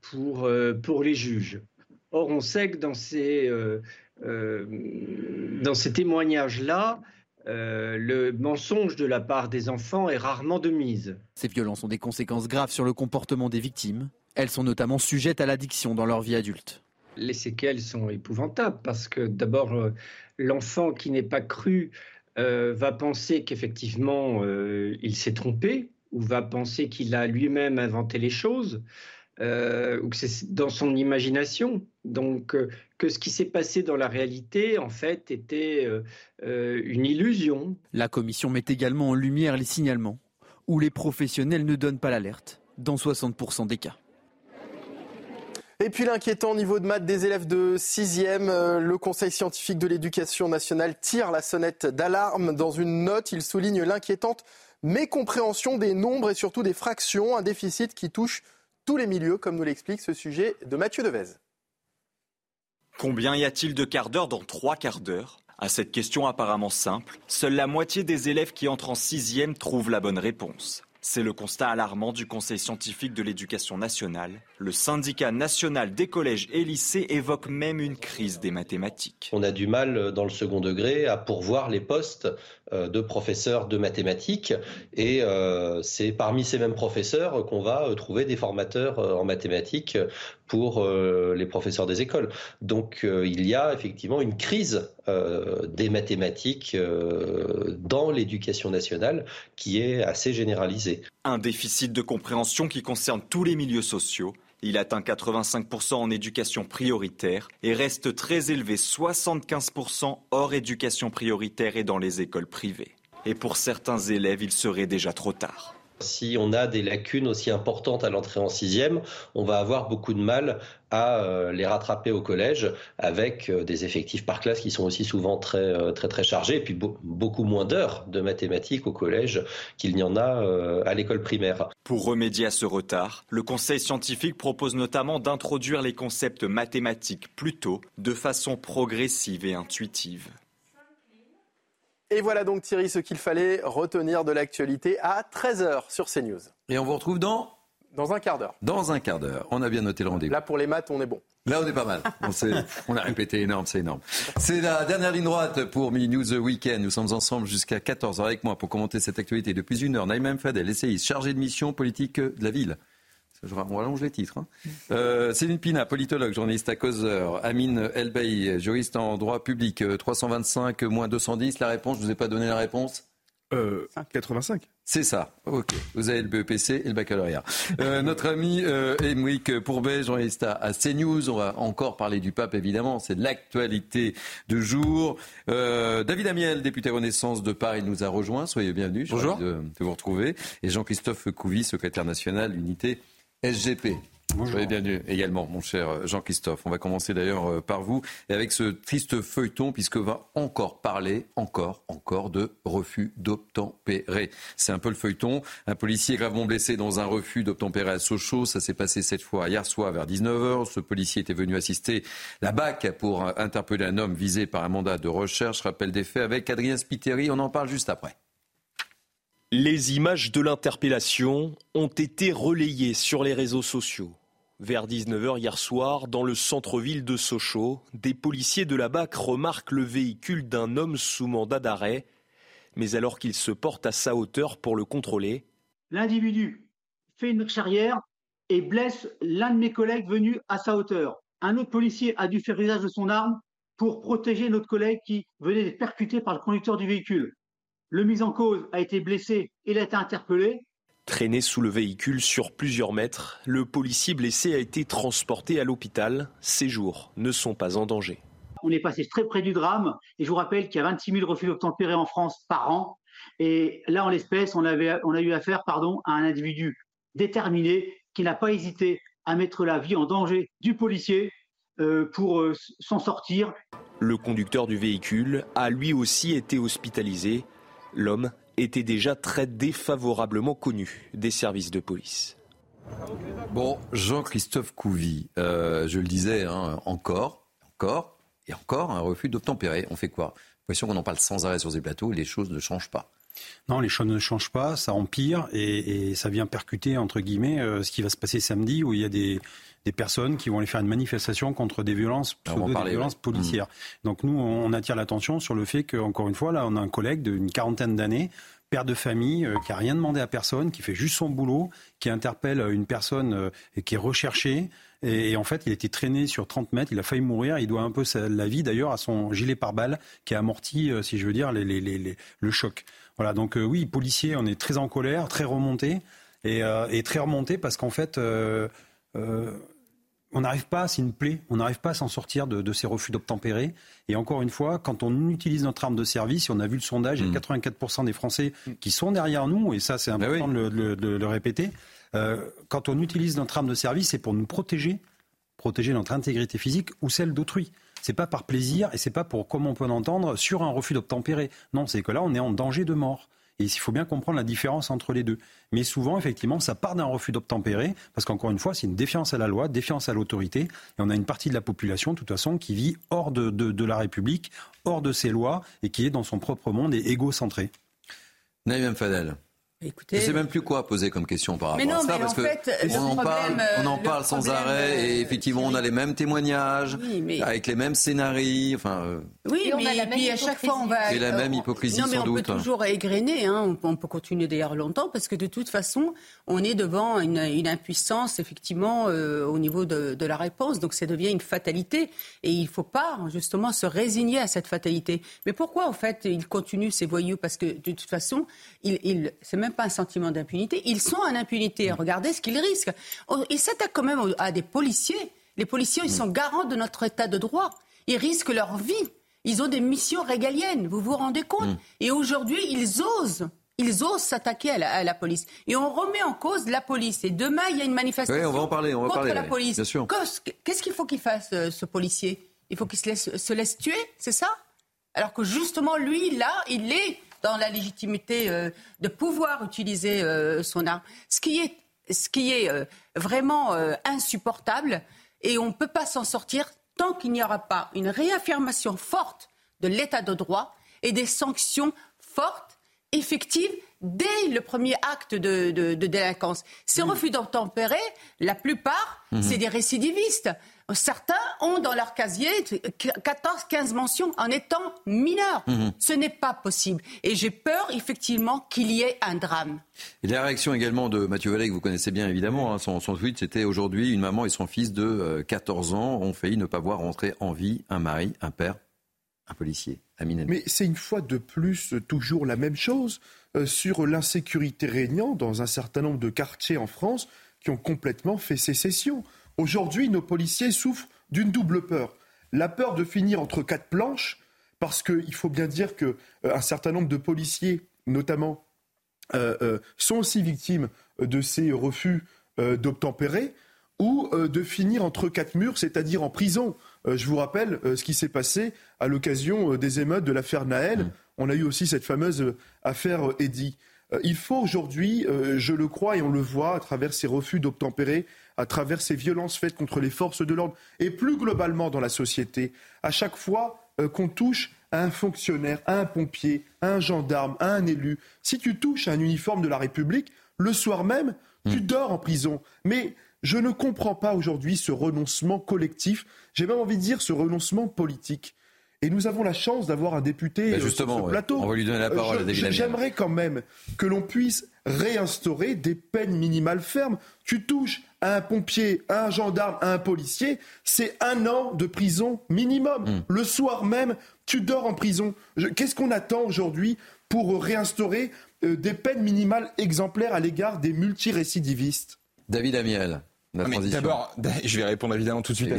pour, pour les juges. Or, on sait que dans ces, dans ces témoignages-là, le mensonge de la part des enfants est rarement de mise. Ces violences ont des conséquences graves sur le comportement des victimes elles sont notamment sujettes à l'addiction dans leur vie adulte. Les séquelles sont épouvantables parce que d'abord, euh, l'enfant qui n'est pas cru euh, va penser qu'effectivement euh, il s'est trompé ou va penser qu'il a lui-même inventé les choses. ou que c'est dans son imagination. Donc, que ce qui s'est passé dans la réalité, en fait, était une illusion. La commission met également en lumière les signalements, où les professionnels ne donnent pas l'alerte, dans 60% des cas. Et puis l'inquiétant niveau de maths des élèves de 6e, euh, le Conseil scientifique de l'éducation nationale tire la sonnette d'alarme. Dans une note, il souligne l'inquiétante mécompréhension des nombres et surtout des fractions, un déficit qui touche tous les milieux, comme nous l'explique ce sujet de Mathieu Devez. Combien y a-t-il de quarts d'heure dans trois quarts d'heure? À cette question apparemment simple, seule la moitié des élèves qui entrent en sixième trouvent la bonne réponse. C'est le constat alarmant du Conseil scientifique de l'éducation nationale. Le syndicat national des collèges et lycées évoque même une crise des mathématiques. On a du mal dans le second degré à pourvoir les postes euh, de professeurs de mathématiques et euh, c'est parmi ces mêmes professeurs qu'on va euh, trouver des formateurs en mathématiques pour les professeurs des écoles. Donc il y a effectivement une crise des mathématiques dans l'éducation nationale qui est assez généralisée. Un déficit de compréhension qui concerne tous les milieux sociaux il atteint 85% en éducation prioritaire et reste très élevé 75% hors éducation prioritaire et dans les écoles privées. Et pour certains élèves, il serait déjà trop tard. Si on a des lacunes aussi importantes à l'entrée en sixième, on va avoir beaucoup de mal à euh, les rattraper au collège avec euh, des effectifs par classe qui sont aussi souvent très euh, très très chargés et puis beaucoup moins d'heures de mathématiques au collège qu'il n'y en a à l'école primaire. Pour remédier à ce retard, le Conseil scientifique propose notamment d'introduire les concepts mathématiques plus tôt, de façon progressive et intuitive. Et voilà donc Thierry ce qu'il fallait retenir de l'actualité à 13h sur CNews. Et on vous retrouve dans Dans un quart d'heure. Dans un quart d'heure. On a bien noté le rendez-vous. Là pour les maths, on est bon. Là, on est pas mal. On, a répété énorme, c'est énorme. C'est la dernière ligne droite pour Mini News Weekend. Nous sommes ensemble jusqu'à 14h avec moi pour commenter cette actualité depuis une heure. Naïm Fadel, essayiste, chargé de mission politique de la ville. On rallonge les titres. Hein. Euh, Céline Pina, politologue, journaliste à causeur. Amine Elbaï, juriste en droit public. 325 euh, moins 210. La réponse, je ne vous ai pas donné la réponse euh, 85. C'est ça. Ok. Vous avez le BEPC et le baccalauréat. Euh, notre ami euh, Emric Pourbet, journaliste à, CNews. On va encore parler du pape, évidemment. C'est l'actualité du jour. Euh, David Amiel, député Renaissance de Paris, nous a rejoint. Soyez bienvenus. Bonjour. De, de, vous retrouver. Et Jean-Christophe Couvi, secrétaire national, unité SGP. Bonjour. bienvenue également, mon cher Jean-Christophe. On va commencer d'ailleurs euh, par vous et avec ce triste feuilleton, puisque va encore parler, encore, encore de refus d'obtempérer. C'est un peu le feuilleton. Un policier gravement blessé dans un refus d'obtempérer à Sochaux. Ça s'est passé cette fois hier soir vers 19h. Ce policier était venu assister la BAC pour interpeller un homme visé par un mandat de recherche. Rappel des faits avec Adrien Spiteri. On en parle juste après. Les images de l'interpellation ont été relayées sur les réseaux sociaux. Vers 19h hier soir, dans le centre-ville de Sochaux, des policiers de la BAC remarquent le véhicule d'un homme sous mandat d'arrêt. Mais alors qu'il se porte à sa hauteur pour le contrôler, l'individu fait une charrière et blesse l'un de mes collègues venu à sa hauteur. Un autre policier a dû faire usage de son arme pour protéger notre collègue qui venait d'être percuté par le conducteur du véhicule. Le mis en cause a été blessé, il a été interpellé. Traîné sous le véhicule sur plusieurs mètres, le policier blessé a été transporté à l'hôpital. Ses jours ne sont pas en danger. On est passé très près du drame et je vous rappelle qu'il y a 26 000 refus d'obtempérer en France par an. Et là, en l'espèce, on, on a eu affaire pardon, à un individu déterminé qui n'a pas hésité à mettre la vie en danger du policier euh, pour euh, s'en sortir. Le conducteur du véhicule a lui aussi été hospitalisé. L'homme était déjà très défavorablement connu des services de police. Bon, Jean-Christophe Couvi, euh, je le disais, hein, encore, encore et encore un refus d'obtempérer. On fait quoi? L'impression qu'on en parle sans arrêt sur ces plateaux et les choses ne changent pas. Non, les choses ne changent pas, ça empire et, et ça vient percuter, entre guillemets, euh, ce qui va se passer samedi où il y a des, des personnes qui vont aller faire une manifestation contre des violences, pseudo, des violences policières. Mmh. Donc nous, on attire l'attention sur le fait qu'encore une fois, là, on a un collègue d'une quarantaine d'années père de famille euh, qui a rien demandé à personne, qui fait juste son boulot, qui interpelle une personne euh, qui est recherchée. Et, en fait, il a été traîné sur 30 mètres, il a failli mourir. Il doit un peu sa, la vie d'ailleurs à son gilet pare-balles qui a amorti, euh, si je veux dire, les, les, les, le choc. Voilà, donc oui, policier, on est très en colère, très remonté. Et, et très remonté parce qu'en fait, on n'arrive pas, c'est une plaie, on n'arrive pas à s'en sortir de, de, ces refus d'obtempérer. Et encore une fois, quand on utilise notre arme de service, on a vu le sondage, il y a 84% mm. des Français qui sont derrière nous, et ça c'est ben important de, le, de, le, répéter. Euh, quand on utilise notre arme de service, c'est pour nous protéger, protéger notre intégrité physique ou celle d'autrui. C'est pas par plaisir et c'est pas pour, comme on peut l'entendre, sur un refus d'obtempérer. Non, c'est que là, on est en danger de mort. Et il faut bien comprendre la différence entre les deux. Mais souvent, effectivement, ça part d'un refus d'obtempérer, parce qu'encore une fois, c'est une défiance à la loi, défiance à l'autorité. Et on a une partie de la population, de toute façon, qui vit hors de, de, la République, hors de ses lois, et qui est dans son propre monde et égocentré. Naïm Fadel. Écoutez, je ne sais même plus quoi poser comme question par rapport non, à ça, parce que on, en parle, on en parle sans arrêt, et effectivement, on a les mêmes témoignages, oui, avec les mêmes scénarios. Enfin, euh, oui, et mais et puis à chaque fois, on va. C'est la même hypocrisie, non, mais on peut toujours égrener. Hein, on, peut continuer d'ailleurs longtemps, parce que de toute façon, on est devant une, une impuissance, effectivement, euh, au niveau de, de, la réponse. Donc, ça devient une fatalité, et il ne faut pas justement se résigner à cette fatalité. Mais pourquoi, en fait, ils continuent ces voyous Parce que de toute façon, il, il, c'est même pas un sentiment d'impunité. Ils sont en impunité. Regardez ce qu'ils risquent. Oh, ils s'attaquent quand même à des policiers. Les policiers, ils sont garants de notre état de droit. Ils risquent leur vie. Ils ont des missions régaliennes. Vous vous rendez compte mm. Et aujourd'hui, ils osent. Ils osent s'attaquer à, la, police. Et on remet en cause la police. Et demain, il y a une manifestation oui, on va en parler, on va contre parler, la police. Qu'est-ce qu'il faut qu'il fasse, euh, ce policier? Il faut qu'il se laisse, se laisse tuer, c'est ça? Alors que justement, lui, là, il est dans la légitimité euh, de pouvoir utiliser euh, son arme. Ce qui est, ce qui est euh, vraiment insupportable, et on ne peut pas s'en sortir tant qu'il n'y aura pas une réaffirmation forte de l'état de droit et des sanctions fortes, effectives, dès le premier acte de, délinquance. Ces mmh. refus d'obtempérer, la plupart, mmh. c'est des récidivistes. Certains ont dans leur casier 14-15 mentions en étant mineurs. Mhm. Ce n'est pas possible. Et j'ai peur, effectivement, qu'il y ait un drame. Et la réaction également de Mathieu Vallée, que vous connaissez bien évidemment, hein, son, tweet, c'était aujourd'hui une maman et son fils de 14 euh, ans ont failli ne pas voir rentrer en vie un mari, un père, un policier. Mais c'est une fois de plus toujours la même chose euh, sur l'insécurité régnant dans un certain nombre de quartiers en France qui ont complètement fait sécession. Aujourd'hui, nos policiers souffrent d'une double peur. La peur de finir entre quatre planches, parce qu'il faut bien dire qu'un euh, certain nombre de policiers, notamment, euh, euh, sont aussi victimes de ces refus d'obtempérer, ou de finir entre quatre murs, c'est-à-dire en prison. je vous rappelle ce qui s'est passé à l'occasion des émeutes de l'affaire Naël. Mmh. On a eu aussi cette fameuse affaire Eddy. il faut aujourd'hui, je le crois et on le voit à travers ces refus d'obtempérer, à travers ces violences faites contre les forces de l'ordre et plus globalement dans la société, à chaque fois euh, qu'on touche à un fonctionnaire, à un pompier, à un gendarme, à un élu, si tu touches à un uniforme de la République, le soir même, tu hmm. dors en prison. Mais je ne comprends pas aujourd'hui ce renoncement collectif, j'ai même envie de dire ce renoncement politique. Et nous avons la chance d'avoir un député ben sur ce plateau. On va lui donner la parole. Euh, j'aimerais quand même que l'on puisse réinstaurer des peines minimales fermes. Tu touches à un pompier, à un gendarme, à un policier, c'est un an de prison minimum. Hmm. Le soir même, tu dors en prison. Qu'est-ce qu'on attend aujourd'hui pour réinstaurer euh, des peines minimales exemplaires à l'égard des multirécidivistes? David Amiel. D'abord, je vais répondre évidemment tout de suite à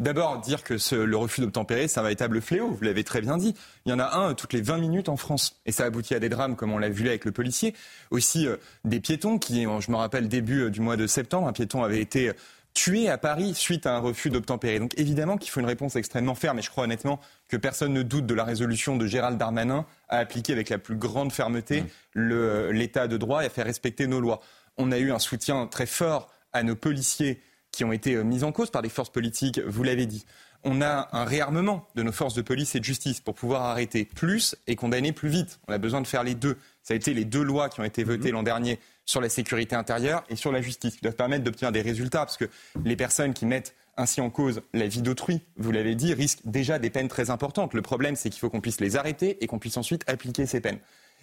D'abord, dire que ce, le refus d'obtempérer, c'est un véritable fléau, vous l'avez très bien dit. Il y en a un toutes les 20 minutes en France. Et ça aboutit à des drames, comme on l'a vu là avec le policier. Aussi, euh, des piétons qui, je me rappelle, début euh, du mois de septembre, un piéton avait été tué à Paris suite à un refus d'obtempérer. Donc évidemment qu'il faut une réponse extrêmement ferme et je crois honnêtement que personne ne doute de la résolution de Gérald Darmanin à appliquer avec la plus grande fermeté mmh. l'état de droit et à faire respecter nos lois. On a eu un soutien très fort à nos policiers qui ont été euh, mis en cause par des forces politiques, vous l'avez dit. On a un réarmement de nos forces de police et de justice pour pouvoir arrêter plus et condamner plus vite. On a besoin de faire les deux. Ça a été les deux lois qui ont été votées mmh. l'an dernier sur la sécurité intérieure et sur la justice, qui doivent permettre d'obtenir des résultats, parce que les personnes qui mettent ainsi en cause la vie d'autrui, vous l'avez dit, risquent déjà des peines très importantes. Le problème, c'est qu'il faut qu'on puisse les arrêter et qu'on puisse ensuite appliquer ces peines.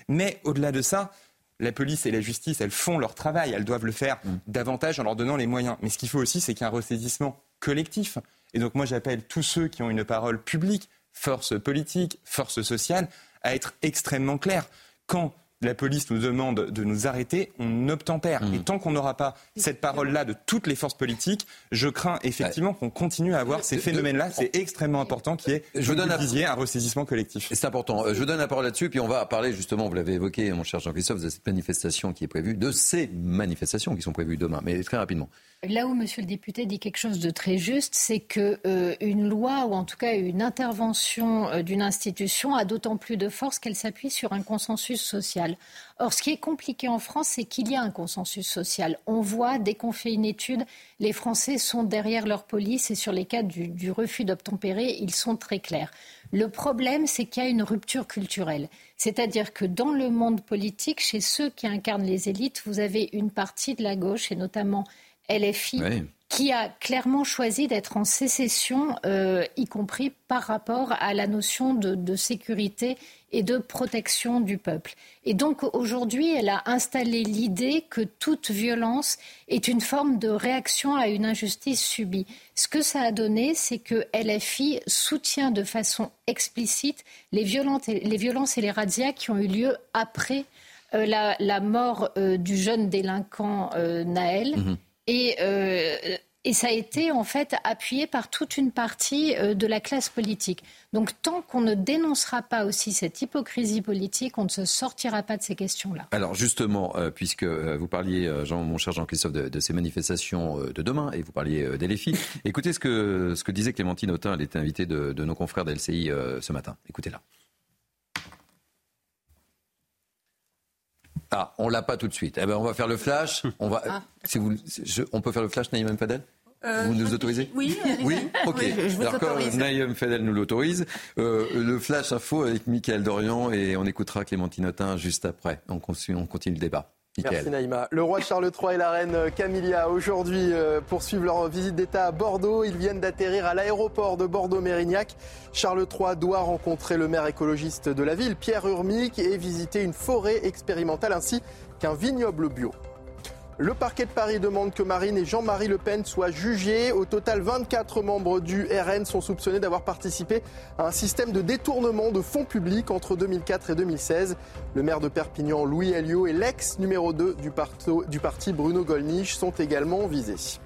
Mais au-delà de ça, la police et la justice, elles font leur travail, elles doivent le faire mm. davantage en leur donnant les moyens. Mais ce qu'il faut aussi, c'est qu'il y ait un ressaisissement collectif. Et donc moi, j'appelle tous ceux qui ont une parole publique, force politique, force sociale, à être extrêmement clairs. Quand la police nous demande de nous arrêter, on obtempère. Mmh. Et tant qu'on n'aura pas cette parole-là de toutes les forces politiques, je crains effectivement qu'on continue à avoir ces phénomènes-là. C'est extrêmement important qu'il y ait, je donne vous disiez, un ressaisissement collectif. C'est important. Euh, je donne la parole là-dessus, puis on va parler justement, vous l'avez évoqué, mon cher Jean-Christophe, de cette manifestation qui est prévue, de ces manifestations qui sont prévues demain, mais très rapidement. Là où Monsieur le député dit quelque chose de très juste, c'est que euh, une loi ou en tout cas une intervention euh, d'une institution a d'autant plus de force qu'elle s'appuie sur un consensus social. Or, ce qui est compliqué en France, c'est qu'il y a un consensus social. On voit, dès qu'on fait une étude, les Français sont derrière leur police et sur les cas du, du refus d'obtempérer, ils sont très clairs. Le problème, c'est qu'il y a une rupture culturelle. C'est-à-dire que dans le monde politique, chez ceux qui incarnent les élites, vous avez une partie de la gauche, et notamment LFI, qui a clairement choisi d'être en sécession, euh, y compris par rapport à la notion de, sécurité et de protection du peuple. Et donc aujourd'hui, elle a installé l'idée que toute violence est une forme de réaction à une injustice subie. Ce que ça a donné, c'est que LFI soutient de façon explicite les, violences et les razzias qui ont eu lieu après euh, la, mort euh, du jeune délinquant Naël. Euh, et, ça a été en fait appuyé par toute une partie euh, de la classe politique. Donc tant qu'on ne dénoncera pas aussi cette hypocrisie politique, on ne se sortira pas de ces questions-là. Alors justement, euh, puisque vous parliez, Jean, mon cher Jean-Christophe, de, ces manifestations de demain, et vous parliez d'LFI, écoutez ce que, ce que disait Clémentine Autain, elle était invitée de, de nos confrères d'LCI ce matin. Écoutez-la. Ah, on l'a pas tout de suite. Eh ben, on va faire le flash. On va, ah. si vous, on peut faire le flash, Naïm Fadel euh, vous nous autorisez Oui, oui, ok. D'accord, Naïm Fadel nous l'autorise. Euh, le flash info avec Mickaël Dorian et on écoutera Clémentine Autain juste après. On continue, on continue le débat. Merci Naïma. Le roi Charles III et la reine Camilla aujourd'hui euh, poursuivent leur visite d'État à Bordeaux. Ils viennent d'atterrir à l'aéroport de Bordeaux-Mérignac. Charles III doit rencontrer le maire écologiste de la ville, Pierre Urmic, et visiter une forêt expérimentale ainsi qu'un vignoble bio. Le parquet de Paris demande que Marine et Jean-Marie Le Pen soient jugés. Au total, 24 membres du RN sont soupçonnés d'avoir participé à un système de détournement de fonds publics entre 2004 et 2016. Le maire de Perpignan, Louis Elio, et l'ex numéro 2 du, du parti, Bruno Gollnisch, sont également visés.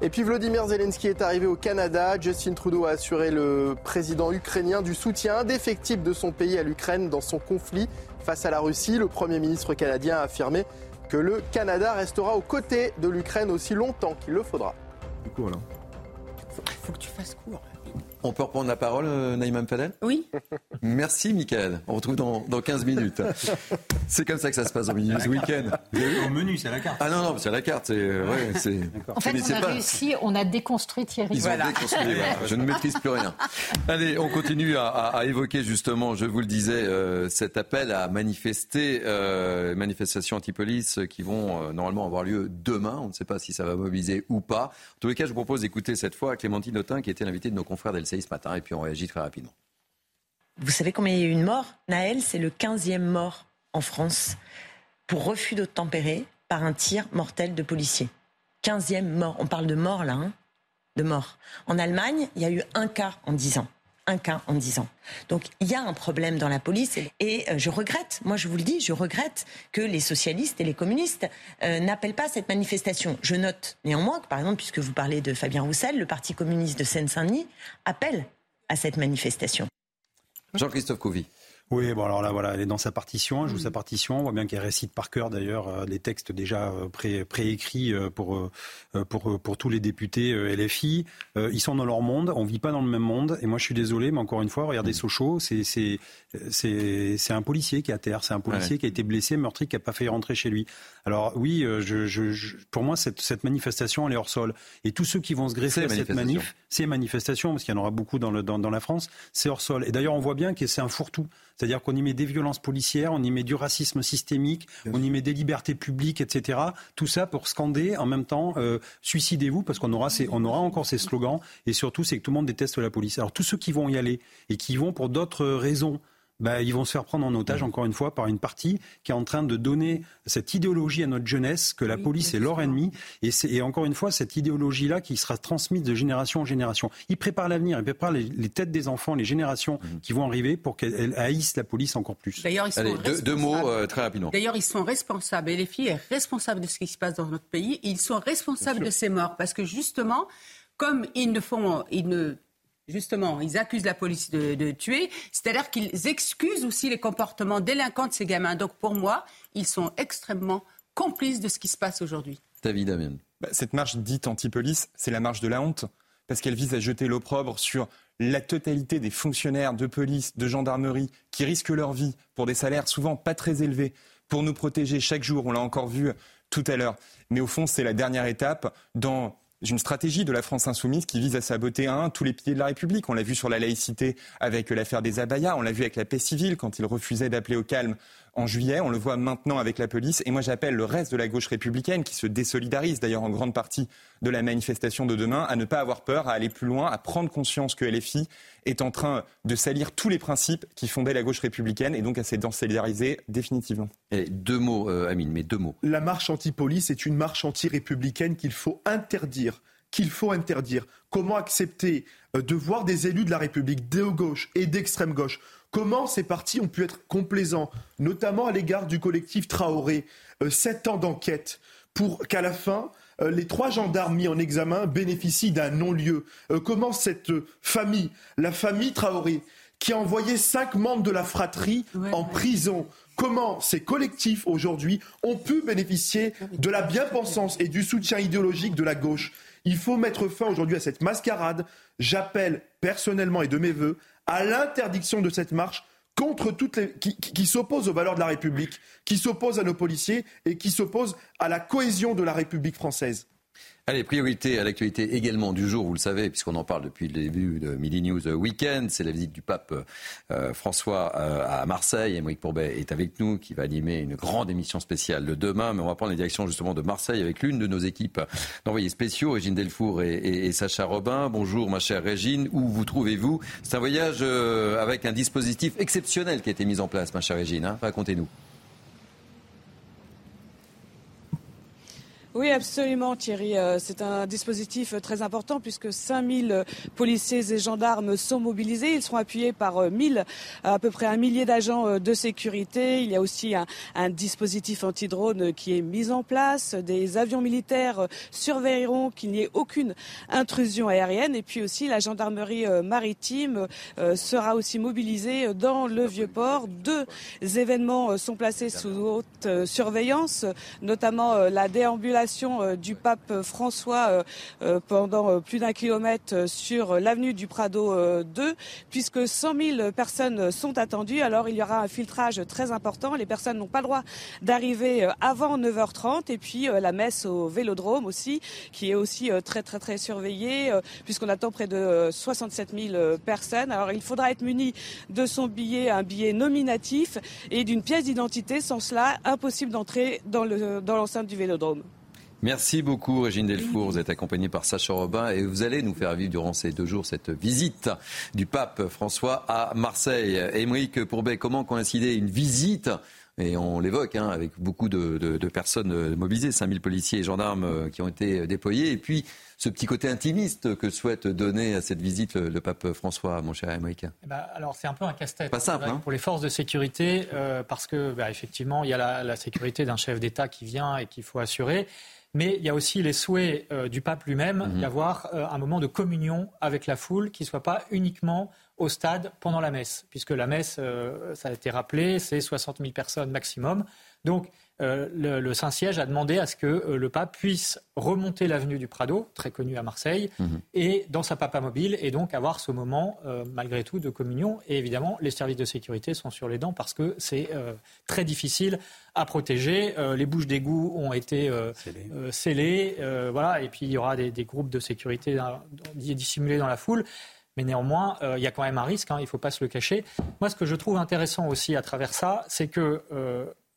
Et puis Vladimir Zelensky est arrivé au Canada. Justin Trudeau a assuré le président ukrainien du soutien indéfectible de son pays à l'Ukraine dans son conflit face à la Russie. Le Premier ministre canadien a affirmé que le Canada restera aux côtés de l'Ukraine aussi longtemps qu'il le faudra. Du coup, alors. Il faut que tu fasses court. On peut reprendre la parole, euh, Naïm Fadel Oui. Merci, Michael. On retrouve dans, dans 15 minutes. C'est comme ça que ça se passe au milieu ce week-end. Au menu, c'est à la carte. Ah non, non, c'est à la carte. Euh, ouais, en fait, on a réussi, on a déconstruit Thierry. Ils ont déconstruit, Je ne maîtrise plus rien. Allez, on continue à, à, évoquer justement, je vous le disais, euh, cet appel à manifester, euh, manifestations anti-police qui vont normalement avoir lieu demain. On ne sait pas si ça va mobiliser ou pas. En tous les cas, je vous propose d'écouter cette fois Clémentine Autain, qui était l'invitée de nos confrères ce matin et puis on réagit très rapidement. Vous savez combien il y a eu une mort Naël, c'est le 15e mort en France pour refus d'obtempérer par un tir mortel de policier. 15e mort. On parle de mort là, hein? De mort. En Allemagne, il y a eu un cas en 10 ans en 10 ans. Donc il y a un problème dans la police et euh, je regrette, moi je vous le dis, je regrette que les socialistes et les communistes euh, n'appellent pas cette manifestation. Je note néanmoins que par exemple, puisque vous parlez de Fabien Roussel, le Parti communiste de Seine-Saint-Denis appelle à cette manifestation. Jean-Christophe Couvi. Oui, bon alors là voilà, elle est dans sa partition, elle joue sa partition. On voit bien qu'elle récite par cœur d'ailleurs euh, les textes déjà euh, pré préécrits euh, pour, pour pour tous les députés LFI. Ils sont dans leur monde, on vit pas dans le même monde. Et moi je suis désolé, mais encore une fois, regardez mm. Sochaux, c'est c'est c'est un policier qui est à terre, c'est un policier qui a été blessé, meurtri, qui a pas failli rentrer chez lui. Alors oui, je, je, pour moi cette, cette manifestation elle est hors sol. Et tous ceux qui vont se greffer à cette manif, ces manifestations, parce qu'il y en aura beaucoup dans, le, dans, dans la France, c'est hors sol. Et d'ailleurs on voit bien que c'est un fourre-tout. C'est-à-dire qu'on y met des violences policières, on y met du racisme systémique, on y met des libertés publiques, etc. Tout ça pour scander en même temps euh, suicidez-vous, parce qu'on aura, on aura encore ces slogans. Et surtout, c'est que tout le monde déteste la police. Alors tous ceux qui vont y aller et qui vont pour d'autres raisons bah, ils vont se faire prendre en otage, encore une fois, par une partie qui est en train de donner cette idéologie à notre jeunesse que la police est leur ennemi. Et, et encore une fois, cette idéologie-là qui sera transmise de génération en génération. Ils préparent l'avenir, ils préparent les, têtes des enfants, les générations mhm. qui vont arriver pour qu'elles haïssent la police encore plus. D'ailleurs, ils sont deux, mots euh, très rapidement. D'ailleurs, ils sont responsables, et les filles sont responsables de ce qui se passe dans notre pays. Ils sont responsables de ces morts parce que justement, comme ils ne font, ils ne justement, ils accusent la police de, tuer, c'est-à-dire qu'ils excusent aussi les comportements délinquants de ces gamins. Donc pour moi, ils sont extrêmement complices de ce qui se passe aujourd'hui. David Damien. Bah, cette marche dite anti-police, c'est la marche de la honte, parce qu'elle vise à jeter l'opprobre sur la totalité des fonctionnaires de police, de gendarmerie, qui risquent leur vie pour des salaires souvent pas très élevés, pour nous protéger chaque jour, on l'a encore vu tout à l'heure. Mais au fond, c'est la dernière étape dans une stratégie de la France insoumise qui vise à saboter un tous les piliers de la République. On l'a vu sur la laïcité avec l'affaire des abayas, on l'a vu avec la paix civile quand il refusait d'appeler au calme en juillet, on le voit maintenant avec la police. Et moi, j'appelle le reste de la gauche républicaine, qui se désolidarise d'ailleurs en grande partie de la manifestation de demain, à ne pas avoir peur, à aller plus loin, à prendre conscience que LFI est en train de salir tous les principes qui fondaient la gauche républicaine et donc à se désolidariser définitivement. Et deux mots, euh, Amine, mais deux mots. La marche anti-police est une marche anti-républicaine qu'il faut interdire qu'il faut interdire. Comment accepter euh, de voir des élus de la République, de gauche et d'extrême gauche, Comment ces partis ont pu être complaisants, notamment à l'égard du collectif Traoré, euh, sept ans d'enquête, pour qu'à la fin, euh, les trois gendarmes mis en examen bénéficient d'un non-lieu. Comment cette famille, la famille Traoré, qui a envoyé cinq membres de la fratrie en prison, comment ces collectifs aujourd'hui ont pu bénéficier de la bien-pensance et du soutien idéologique de la gauche? Il faut mettre fin aujourd'hui à cette mascarade. J'appelle personnellement et de mes voeux à l'interdiction de cette marche contre toutes les qui, qui, s'opposent aux valeurs de la République, qui s'opposent à nos policiers et qui s'opposent à la cohésion de la République française. Allez, priorité à l'actualité également du jour, vous le savez, puisqu'on en parle depuis le début de Midi News Weekend. C'est la visite du pape euh, François euh, à Marseille. Émeric Pourbet est avec nous, qui va animer une grande émission spéciale le demain. Mais on va prendre la direction justement de Marseille avec l'une de nos équipes d'envoyés spéciaux, Régine Delfour et, Sacha Robin. Bonjour ma chère Régine, où vous trouvez-vous? C'est un voyage euh, avec un dispositif exceptionnel qui a été mis en place, ma chère Régine. Hein. Racontez-nous. Oui, absolument, Thierry. Euh, c'est un dispositif très important puisque 5000 policiers et gendarmes sont mobilisés. Ils seront appuyés par 1000, à peu près un millier d'agents euh, de sécurité. Il y a aussi un, un dispositif anti-drone qui est mis en place. Des avions militaires surveilleront qu'il n'y ait aucune intrusion aérienne. Et puis aussi, la gendarmerie euh, maritime sera aussi mobilisée dans le Vieux-Port. Deux événements sont placés sous haute surveillance, notamment la déambulation euh, du pape François euh, euh, pendant plus d'un kilomètre sur l'avenue du Prado 2, puisque 100 000 personnes sont attendues. Alors il y aura un filtrage très important. Les personnes n'ont pas le droit d'arriver avant 9h30. Et puis la messe au Vélodrome aussi, qui est aussi très très très surveillée, puisqu'on attend près de 67 000 personnes. Alors il faudra être muni de son billet, un billet nominatif et d'une pièce d'identité. Sans cela, impossible d'entrer dans l'enceinte du Vélodrome. Merci beaucoup, Régine Delfour. Vous êtes accompagnée par Sacha Robin et vous allez nous faire vivre durant ces deux jours cette visite du pape François à Marseille. Émeric Pourbet, comment coïncider une visite et on l'évoque hein, avec beaucoup de, personnes mobilisées, 5000 policiers et gendarmes euh, qui ont été déployés, et puis ce petit côté intimiste que souhaite donner à cette visite le, pape François, mon cher Émeric eh ben, Alors c'est un peu un casse-tête Pas simple, hein. pour les forces de sécurité, euh, parce que bah, effectivement il y a la, la sécurité d'un chef d'État qui vient et qu'il faut assurer. Mais il y a aussi les souhaits euh, du pape lui-même mhm. d'avoir euh, un moment de communion avec la foule qui ne soit pas uniquement au stade pendant la messe, puisque la messe, ça a été rappelé, c'est 60 000 personnes maximum. Donc euh, le, Saint-Siège a demandé à ce que euh, le pape puisse remonter l'avenue du Prado, très connue à Marseille, mhm. et dans sa papa mobile, et donc avoir ce moment, euh, malgré tout, de communion. Et évidemment, les services de sécurité sont sur les dents parce que c'est très difficile à protéger. les bouches d'égout ont été scellées, voilà, et puis il y aura des, groupes de sécurité dissimulés dans la foule. Mais néanmoins, il y a quand même un risque, hein, il ne faut pas se le cacher. Moi, ce que je trouve intéressant aussi à travers ça, c'est que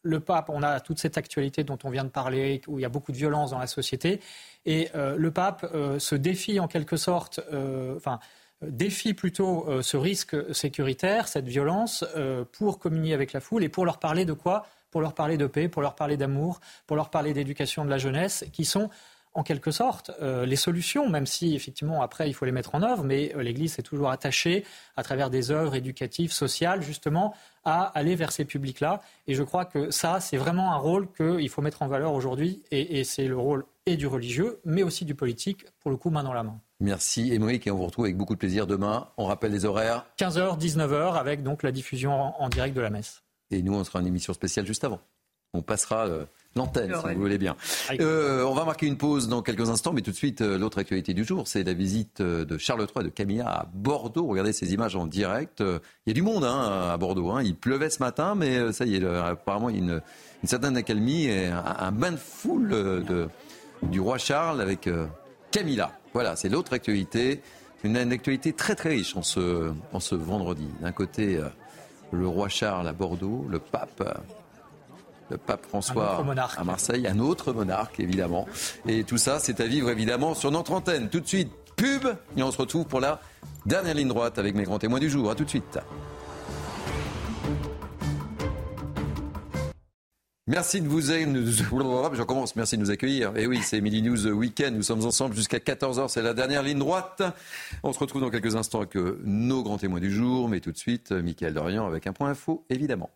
le pape, on a toute cette actualité dont on vient de parler, où il y a beaucoup de violence dans la société, et euh, le pape euh, se défie en quelque sorte, euh, enfin, défie plutôt ce risque sécuritaire, cette violence, pour communier avec la foule et pour leur parler de quoi? Pour leur parler de paix, pour leur parler d'amour, pour leur parler d'éducation de la jeunesse, qui sont en quelque sorte les solutions, même si effectivement après il faut les mettre en œuvre, mais l'Église est toujours attachée à travers des œuvres éducatives, sociales, justement à aller vers ces publics-là. Et je crois que ça, c'est vraiment un rôle qu'il faut mettre en valeur aujourd'hui. Et, c'est le rôle et du religieux, mais aussi du politique, pour le coup, main dans la main. Merci Émeric et on vous retrouve avec beaucoup de plaisir demain. On rappelle les horaires 15h, 19h avec donc la diffusion en, direct de la messe. Et nous, on sera en émission spéciale juste avant. On passera euh, l'antenne, si vous voulez bien. Euh, on va marquer une pause dans quelques instants, mais tout de suite, euh, l'autre actualité du jour, c'est la visite euh, de Charles III et de Camilla à Bordeaux. Regardez ces images en direct. Il y a du monde hein, à Bordeaux. Hein. Il pleuvait ce matin, mais ça y est, apparemment, il y a une, certaine accalmie et un, bain de foule de, du roi Charles avec Camilla. Voilà, c'est l'autre actualité. Une, une, actualité très très riche en ce, en ce vendredi. D'un côté, le roi Charles à Bordeaux, le pape le pape François à Marseille, un autre monarque évidemment. Et tout ça, c'est à vivre évidemment sur notre antenne. Tout de suite, pub, et on se retrouve pour la dernière ligne droite avec mes grands témoins du jour. A tout de suite. Merci de vous je commence. Merci de nous accueillir. Et eh oui, c'est Midi News Weekend. Nous sommes ensemble jusqu'à 14h. C'est la dernière ligne droite. On se retrouve dans quelques instants avec nos grands témoins du jour. Mais tout de suite, Mickaël Dorian avec un point info, évidemment.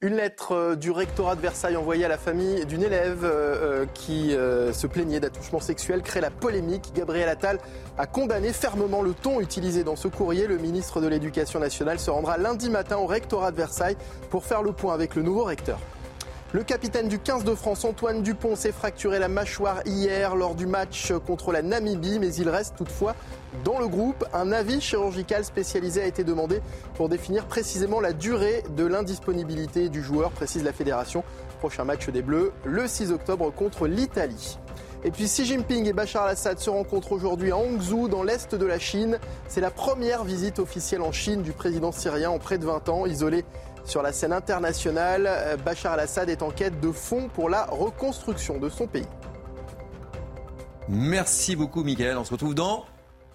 Une lettre euh, du rectorat de Versailles envoyée à la famille d'une élève euh, euh, qui se plaignait d'attouchement sexuel crée la polémique. Gabriel Attal a condamné fermement le ton utilisé dans ce courrier. Le ministre de l'Éducation nationale se rendra lundi matin au rectorat de Versailles pour faire le point avec le nouveau recteur. Le capitaine du 15 de France, Antoine Dupont, s'est fracturé la mâchoire hier lors du match contre la Namibie, mais il reste toutefois dans le groupe. Un avis chirurgical spécialisé a été demandé pour définir précisément la durée de l'indisponibilité du joueur, précise la fédération. Prochain match des Bleus le 6 octobre contre l'Italie. Et puis Xi Jinping et Bachar al-Assad se rencontrent aujourd'hui à Hangzhou, dans l'est de la Chine. C'est la première visite officielle en Chine du président syrien en près de 20 ans, isolé sur la scène internationale, euh, Bachar al-Assad est en quête de fonds pour la reconstruction de son pays. Merci beaucoup, Miguel. On se retrouve dans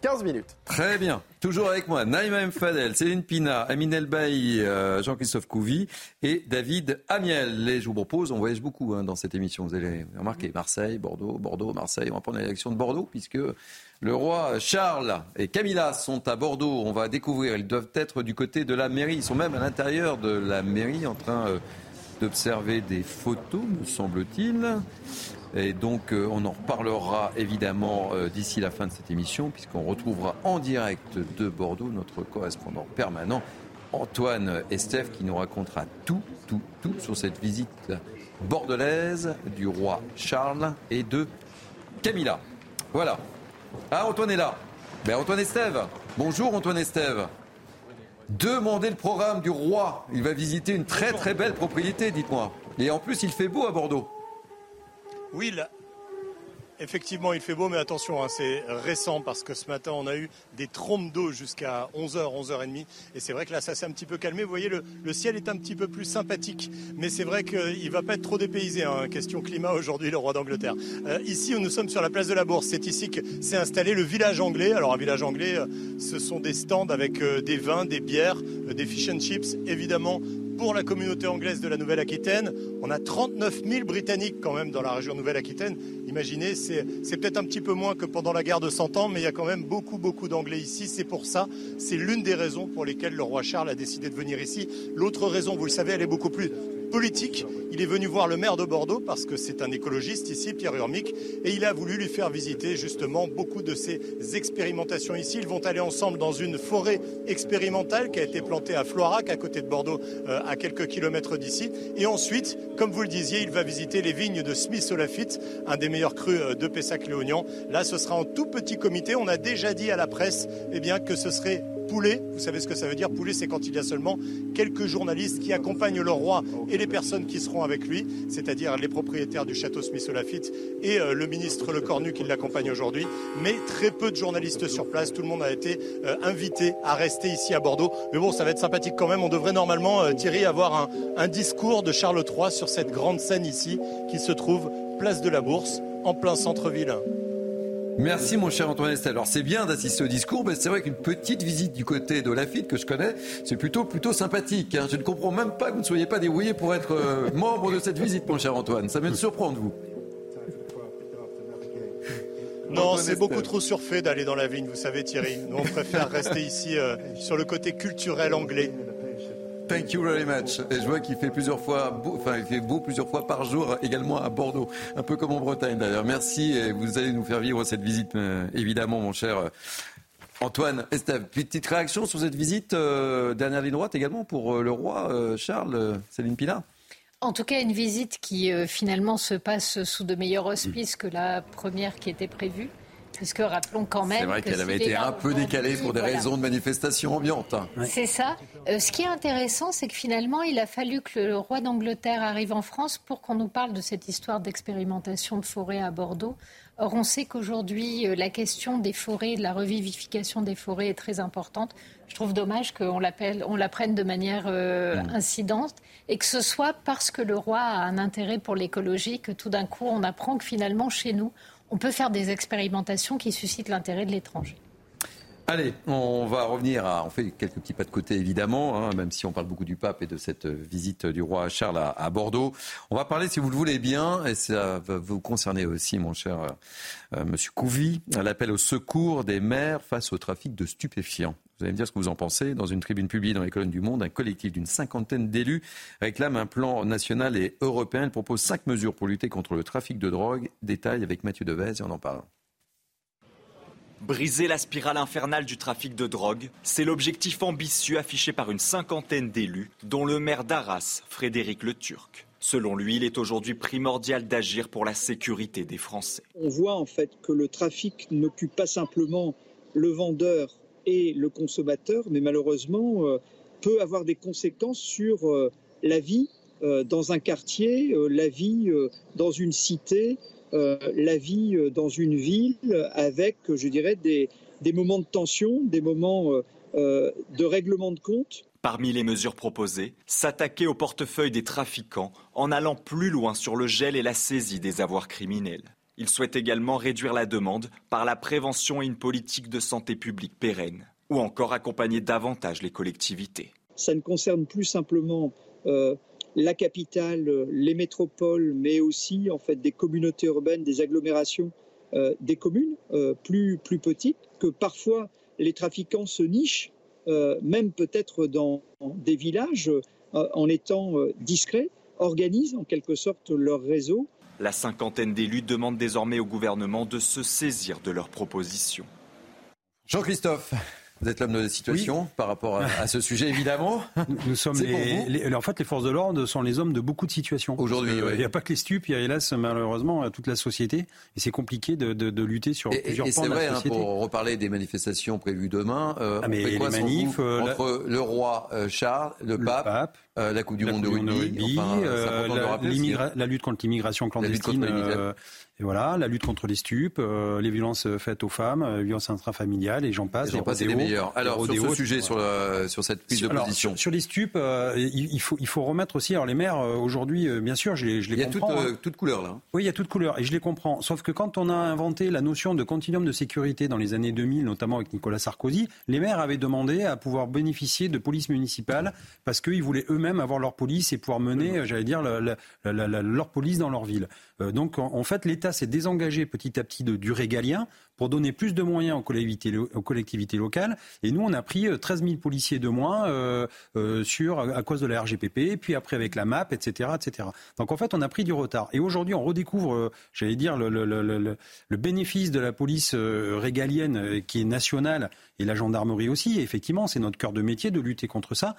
15 minutes. Très bien. Toujours avec moi, Naïma M. Fadel, Céline Pina, Amine Elbaï, euh, Jean-Christophe Couvi et David Amiel. Et je vous propose, on voyage beaucoup hein, dans cette émission. Vous allez remarquer Marseille, Bordeaux, Bordeaux, Marseille. On va prendre la direction de Bordeaux puisque le roi Charles et Camilla sont à Bordeaux. On va découvrir. Ils doivent être du côté de la mairie. Ils sont même à l'intérieur de la mairie en train euh, d'observer des photos, me semble-t-il. Et donc, euh, on en reparlera évidemment euh, d'ici la fin de cette émission, puisqu'on retrouvera en direct de Bordeaux notre correspondant permanent, Antoine Estève, qui nous racontera tout, tout, tout sur cette visite bordelaise du roi Charles et de Camilla. Voilà. Ah, Antoine est là. Ben, Antoine Estève. Bonjour, Antoine Estève. Demandez le programme du roi. Il va visiter une très très belle propriété, dites-moi. Et en plus, il fait beau à Bordeaux. Oui, Effectivement, il fait beau, mais attention, hein, c'est récent parce que ce matin, on a eu des trompes d'eau jusqu'à 11h, 11h30. Et c'est vrai que là, ça s'est un petit peu calmé. Vous voyez, le, ciel est un petit peu plus sympathique. Mais c'est vrai qu'il ne va pas être trop dépaysé. Hein, question climat aujourd'hui, le roi d'Angleterre. Euh, ici, nous sommes sur la place de la Bourse. C'est ici que s'est installé le village anglais. Alors, un village anglais, euh, ce sont des stands avec euh, des vins, des bières, des fish and chips, évidemment pour la communauté anglaise de la Nouvelle-Aquitaine. On a 39 000 Britanniques quand même dans la région Nouvelle-Aquitaine. Imaginez, c'est peut-être un petit peu moins que pendant la guerre de 100 ans, mais il y a quand même beaucoup, beaucoup d'Anglais ici. C'est pour ça, c'est l'une des raisons pour lesquelles le roi Charles a décidé de venir ici. L'autre raison, vous le savez, elle est beaucoup plus politique. Il est venu voir le maire de Bordeaux parce que c'est un écologiste ici, Pierre Urmic, et il a voulu lui faire visiter justement beaucoup de ces expérimentations ici. Ils vont aller ensemble dans une forêt expérimentale qui a été plantée à Floirac, à côté de Bordeaux, euh, à quelques kilomètres d'ici. Et ensuite, comme vous le disiez, il va visiter les vignes de Smith Olafite, un des meilleurs crus euh, de Pessac-Léognan. Là, ce sera en tout petit comité. On a déjà dit à la presse eh que ce serait poulet. Vous savez ce que ça veut dire? Poulet, c'est quand il y a seulement quelques journalistes qui accompagnent le roi et les personnes qui seront avec lui, c'est-à-dire les propriétaires du château Smith-Lafitte et euh, le ministre Le Cornu qui l'accompagne aujourd'hui. Mais très peu de journalistes sur place. Tout le monde a été euh, invité à rester ici à Bordeaux. Mais bon, ça va être sympathique quand même. On devrait normalement, euh, Thierry, avoir un, un discours de Charles III sur cette grande scène ici qui se trouve place de la Bourse, en plein centre-ville. Merci mon cher Antoine Estelle. Alors c'est bien d'assister au discours, mais c'est vrai qu'une petite visite du côté de Lafitte que je connais, c'est plutôt plutôt sympathique. Hein. Je ne comprends même pas que vous ne soyez pas débrouillé pour être euh, membre de cette visite, mon cher Antoine. Ça vient de surprendre vous. Non, c'est beaucoup trop surfait d'aller dans la vigne, vous savez Thierry. Nous, on préfère rester ici euh, sur le côté culturel anglais. Thank you very much. Et je vois qu'il fait plusieurs fois, beau, enfin il fait beau plusieurs fois par jour également à Bordeaux, un peu comme en Bretagne d'ailleurs. Merci et vous allez nous faire vivre cette visite euh, évidemment, mon cher. euh, Antoine, Estève, petite réaction sur cette visite, euh, dernière ligne droite également pour le roi Charles, Céline Pina? En tout cas, une visite qui finalement se passe sous de meilleurs auspices que la première qui était prévue. Puisque rappelons quand même. C'est vrai que qu'elle avait été un peu décalée pour des Voilà. raisons de manifestation ambiante. C'est ça. Euh, ce qui est intéressant, c'est que finalement, il a fallu que le roi d'Angleterre arrive en France pour qu'on nous parle de cette histoire d'expérimentation de forêt à Bordeaux. Or, on sait qu'aujourd'hui, euh, la question des forêts, de la revivification des forêts est très importante. Je trouve dommage qu'on la prenne de manière euh, incidente et que ce soit parce que le roi a un intérêt pour l'écologie que tout d'un coup, on apprend que finalement, chez nous, on peut faire des expérimentations qui suscitent l'intérêt de l'étranger. Allez, on va revenir à. On fait quelques petits pas de côté, évidemment, hein, même si on parle beaucoup du pape et de cette visite du roi Charles à, Bordeaux. On va parler, si vous le voulez bien, et ça va vous concerner aussi, mon cher euh, monsieur Couvi, l'appel au secours des maires face au trafic de stupéfiants. Vous allez me dire ce que vous en pensez. Dans une tribune publiée dans les colonnes du Monde, un collectif d'une cinquantaine d'élus réclame un plan national et européen. Il propose cinq mesures pour lutter contre le trafic de drogue. Détail avec Mathieu Devez et on en parle. Briser la spirale infernale du trafic de drogue, c'est l'objectif ambitieux affiché par une cinquantaine d'élus, dont le maire d'Arras, Frédéric Le Turc. Selon lui, il est aujourd'hui primordial d'agir pour la sécurité des Français. On voit en fait que le trafic n'occupe pas simplement le vendeur et le consommateur, mais malheureusement euh, peut avoir des conséquences sur euh, la vie euh, dans un quartier, la vie dans une cité, la vie dans une ville, avec, je dirais, des, moments de tension, des moments de règlement de compte. Parmi les mesures proposées, s'attaquer au portefeuille des trafiquants en allant plus loin sur le gel et la saisie des avoirs criminels. Il souhaite également réduire la demande par la prévention et une politique de santé publique pérenne, ou encore accompagner davantage les collectivités. ça ne concerne plus simplement euh, la capitale, euh, les métropoles, mais aussi en fait des communautés urbaines, des agglomérations, euh, des communes plus plus petites que parfois les trafiquants se nichent, même peut-être dans des villages, en étant discrets, organisent en quelque sorte leur réseau La cinquantaine d'élus demandent désormais au gouvernement de se saisir de leurs propositions. Jean-Christophe, vous êtes l'homme de la situation par rapport à, à ce sujet, évidemment. Nous, nous sommes les, En fait, les forces de l'ordre sont les hommes de beaucoup de situations. Aujourd'hui, oui. Il n'y a pas que les stupes, il y a hélas, malheureusement, toute la société. Et c'est compliqué de, de- de lutter sur Et, plusieurs et pans c'est de vrai, la hein, société. pour reparler des manifestations prévues demain, euh, Ah, on mais fait quoi les manifs, vous euh, la- entre le roi euh, Charles, le, pape, euh, la Coupe du la Monde de Coupe rugby, enfin, euh, la, lutte contre l'immigration clandestine, euh, et voilà, la lutte contre les stupes, les violences faites aux femmes, les vionces intrafamiliales, et j'en passe. J'en passe, c'est les rodéos, meilleurs. Alors, les sur ce rodéos, sujet, sur, la- sur cette prise de Alors, position. sur, sur les stupes, il, il faut, il faut remettre aussi. Alors les maires aujourd'hui, bien sûr, je les, je les Il y a toute, comprends. euh, hein. toute couleur là. hein. Oui, il y a toute couleur et je les comprends. Sauf que quand on a inventé la notion de continuum de sécurité dans les années 2000, notamment avec Nicolas Sarkozy, les maires avaient demandé à pouvoir bénéficier de police municipale parce qu'ils voulaient eux-mêmes avoir leur police et pouvoir mener, euh, j'allais dire, la- la- la- la- leur police dans leur ville. Euh, donc en, en fait, l'État s'est désengagé petit à petit de, du régalien pour donner plus de moyens aux collectivités, lo- aux collectivités locales. Et nous, on a pris 13 000 policiers de moins sur, à cause de la RGPP, puis après avec la MAP, etc., etc. Donc en fait, on a pris du retard. Et aujourd'hui, on redécouvre, j'allais dire, le, le, le, le, bénéfice de la police régalienne qui est nationale et la gendarmerie aussi. Et effectivement, c'est notre cœur de métier de lutter contre ça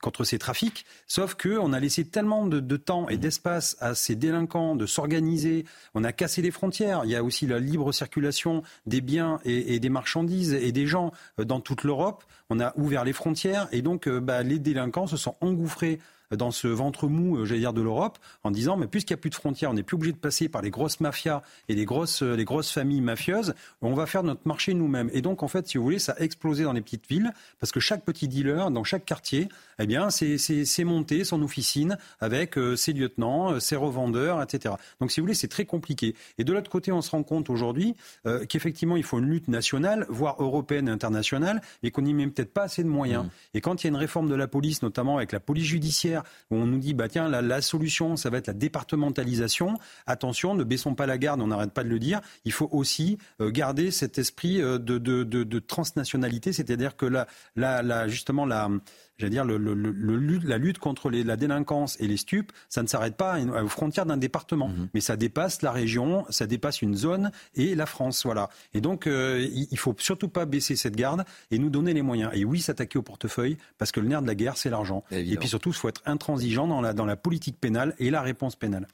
contre ces trafics, sauf qu'on a laissé tellement de, temps et d'espace à ces délinquants de s'organiser, on a cassé les frontières, il y a aussi la libre circulation des biens et, des marchandises et des gens euh, dans toute l'Europe, on a ouvert les frontières et donc euh, bah, les délinquants se sont engouffrés dans ce ventre mou, euh, j'allais dire, de l'Europe, en disant, mais puisqu'il n'y a plus de frontières, on n'est plus obligé de passer par les grosses mafias et les grosses, les grosses familles mafieuses, on va faire notre marché nous-mêmes. Et donc, en fait, si vous voulez, ça a explosé dans les petites villes, parce que chaque petit dealer, dans chaque quartier, eh bien, c'est monté son officine avec euh, ses lieutenants, euh, ses revendeurs, etc. Donc, si vous voulez, c'est très compliqué. Et de l'autre côté, on se rend compte aujourd'hui qu'effectivement, il faut une lutte nationale, voire européenne et internationale, mais qu'on n'y met peut-être pas assez de moyens. Mmh. Et quand il y a une réforme de la police, notamment avec la police judiciaire, on nous dit, bah tiens, la, solution, ça va être la départementalisation. Attention, ne baissons pas la garde, on n'arrête pas de le dire. Il faut aussi euh, garder cet esprit euh, de, de, transnationalité, c'est-à-dire que la, la, justement la j'allais dire, le, la lutte contre la délinquance et les stupes, ça ne s'arrête pas aux frontières d'un département, mhm. mais ça dépasse la région, ça dépasse une zone et la France, voilà. Et donc, euh, il, il faut surtout pas baisser cette garde et nous donner les moyens. Et oui, s'attaquer au portefeuille, parce que le nerf de la guerre, c'est l'argent. Et puis surtout, il faut être intransigeant dans la, dans la politique pénale et la réponse pénale.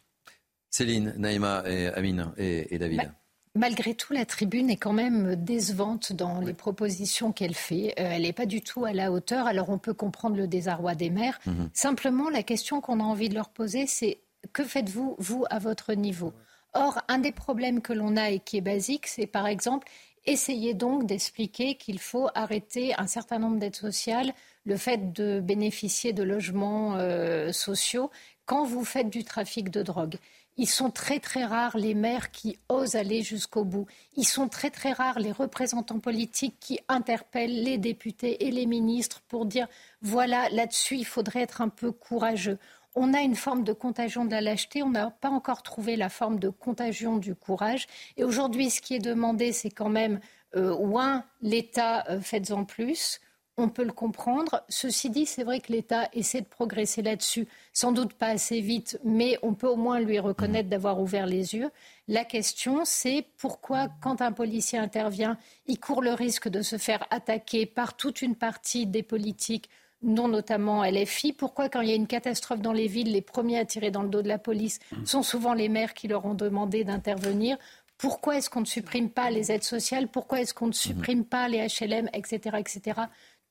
Céline, Naïma et Amine et, David. Bah, Malgré tout, la tribune est quand même décevante dans les propositions qu'elle fait. Euh, elle n'est pas du tout à la hauteur. Alors on peut comprendre le désarroi des maires. Mhm. Simplement, la question qu'on a envie de leur poser, c'est que faites-vous, vous, à votre niveau? Or, un des problèmes que l'on a et qui est basique, c'est par exemple, essayer donc d'expliquer qu'il faut arrêter un certain nombre d'aides sociales, le fait de bénéficier de logements euh, sociaux quand vous faites du trafic de drogue. Ils sont très très rares les maires qui osent aller jusqu'au bout. Ils sont très très rares les représentants politiques qui interpellent les députés et les ministres pour dire voilà, là-dessus, il faudrait être un peu courageux. On a une forme de contagion de la lâcheté, on n'a pas encore trouvé la forme de contagion du courage. Et aujourd'hui, ce qui est demandé, c'est quand même, euh, ouin, l'État, euh, faites-en plus on peut le comprendre. Ceci dit, c'est vrai que l'État essaie de progresser là-dessus, sans doute pas assez vite, mais on peut au moins lui reconnaître d'avoir ouvert les yeux. La question, c'est pourquoi, quand un policier intervient, il court le risque de se faire attaquer par toute une partie des politiques non notamment LFI. Pourquoi, quand il y a une catastrophe dans les villes, les premiers à tirer dans le dos de la police sont souvent les maires qui leur ont demandé d'intervenir? Pourquoi est-ce qu'on ne supprime pas les aides sociales? Pourquoi est-ce qu'on ne supprime pas les HLM, etc., etc.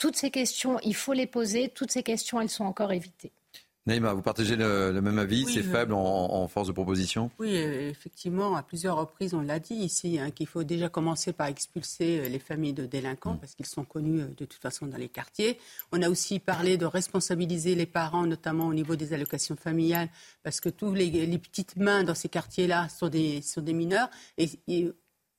Toutes ces questions, il faut les poser. Toutes ces questions, elles sont encore évitées. Naïma, vous partagez le, même avis C'est faible en, force de proposition? Oui, effectivement, à plusieurs reprises, on l'a dit ici, hein, qu'il faut déjà commencer par expulser euh, les familles de délinquants, mm. parce qu'ils sont connus euh, de toute façon dans les quartiers. On a aussi parlé de responsabiliser les parents, notamment au niveau des allocations familiales, parce que tous les, petites mains dans ces quartiers-là sont des, sont des mineurs. Et, et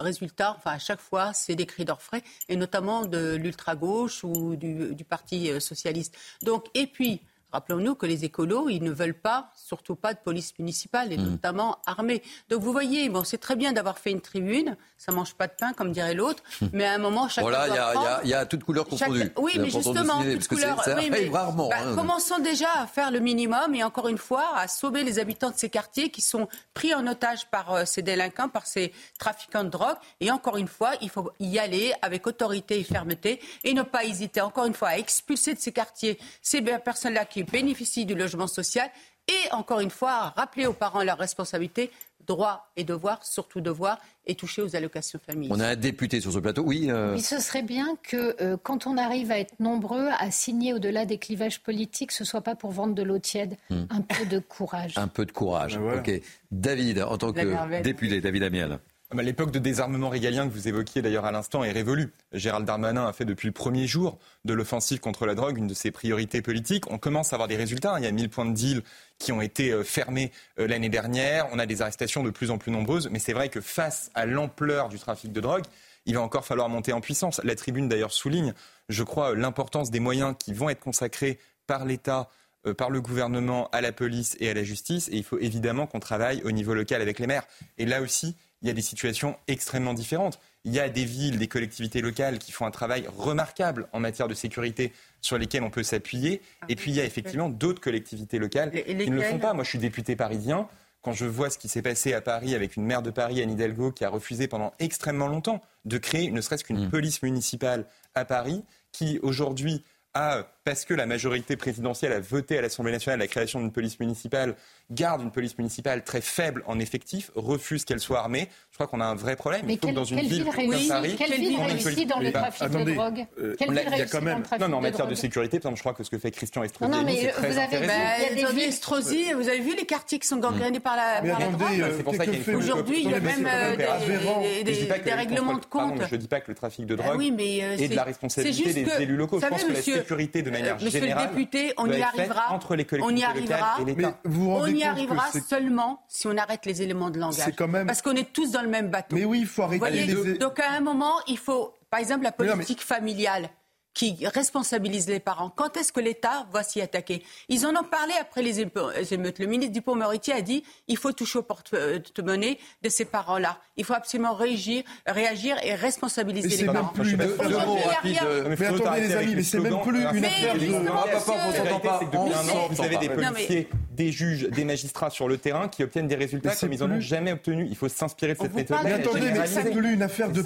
résultat, enfin à chaque fois, c'est des cris d'orfraie, et notamment de l'ultra-gauche ou du, du, Parti euh, socialiste. Donc, et puis, Rappelons-nous que les écolos, ils ne veulent pas, surtout pas de police municipale, et mm. notamment armée. Donc vous voyez, bon, c'est très bien d'avoir fait une tribune, ça mange pas de pain, comme dirait l'autre, mm. mais à un moment, chacun voilà, il y, a toute couleur confondue. Oui, mais justement, toute couleur. Ça oui, rarement. Bah, hein. Commençons déjà à faire le minimum, et encore une fois, à sauver les habitants de ces quartiers qui sont pris en otage par euh, ces délinquants, par ces trafiquants de drogue. Et encore une fois, il faut y aller avec autorité et fermeté, et ne pas hésiter, encore une fois, à expulser de ces quartiers ces personnes-là qui bénéficient du logement social et, encore une fois, rappeler aux parents leurs responsabilités, droits et devoirs, surtout devoirs, et toucher aux allocations familiales. On a un député sur ce plateau, oui. Euh... ce serait bien que euh, quand on arrive à être nombreux, à signer au-delà des clivages politiques, ce ne soit pas pour vendre de l'eau tiède, hmm. un peu de courage. Un peu de courage, ben ok. David, en tant que député, David Amiel. Ah l'époque de désarmement régalien que vous évoquiez d'ailleurs à l'instant est révolue. Gérald Darmanin a fait depuis le premier jour de l'offensive contre la drogue une de ses priorités politiques. On commence à avoir des résultats. Il y a 1000 points de deal qui ont été euh, fermés euh, l'année dernière. On a des arrestations de plus en plus nombreuses. Mais c'est vrai que face à l'ampleur du trafic de drogue, il va encore falloir monter en puissance. La tribune d'ailleurs souligne, je crois, l'importance des moyens qui vont être consacrés par l'État euh, par le gouvernement à la police et à la justice. Et il faut évidemment qu'on travaille au niveau local avec les maires. Et là aussi, il y a des situations extrêmement différentes. Il y a des villes, des collectivités locales qui font un travail remarquable en matière de sécurité sur lesquelles on peut s'appuyer. Ah Et puis il y a effectivement d'autres collectivités locales qui ne le font pas. Moi, je suis député parisien. Quand je vois ce qui s'est passé à Paris avec une maire de Paris, Anne Hidalgo, qui a refusé pendant extrêmement longtemps de créer ne serait-ce qu'une police municipale à Paris, qui aujourd'hui a, parce que la majorité présidentielle a voté à l'Assemblée nationale la création d'une police municipale, garde une police municipale très faible en effectif, refuse qu'elle soit armée. Je crois qu'on a un vrai problème. Mais Il faut quelle, que dans une quelle ville comme réussit, Paris, quelle ville dans le bah, trafic attendez, de drogue euh, Quelle ville il y a réussit quand dans même- le trafic Non, non, en matière de sécurité, par exemple, je crois que ce que fait Christian Estrosi, Non, non, mais c'est très vous avez- bah, Il y a des Attendez, villes- Estrosi, vous avez vu les quartiers qui sont gangrénés par la, Mais par la attendez, drogue euh, c'est pour ça qu'il y a une faute. Aujourd'hui, il y a même euh, des, règlements de compte. je dis pas que le trafic de Ah drogue mais, euh, de la responsabilité des élus locaux. Je pense que monsieur- la sécurité, de manière euh, monsieur le député, on y arrivera. entre les On y arrivera. et. Mais vous vous On y arrivera seulement si on arrête les éléments de langage. C'est quand même- Parce qu'on est tous dans le même bateau. Mais oui, il faut arrêter Vous voyez, les- Donc à un moment, il faut, par exemple, la Mais non, mais- politique familiale qui responsabilise les parents. Quand est-ce que l'État va s'y attaquer? Ils en ont parlé après les émeutes. Le ministre Dupont-Moretti a dit il faut toucher au porte-monnaie de ces parents-là. Il faut absolument réagir, réagir et responsabiliser Mais les c'est même parents. plus de y a rien. Mais attendez les amis, mais c'est même plus une affaire de... Que depuis un an, vous avez des policiers, des juges, des magistrats sur le terrain qui obtiennent des résultats comme ils en ont jamais obtenu. Il faut s'inspirer de cette méthode. Mais attendez, mais c'est plus une affaire de...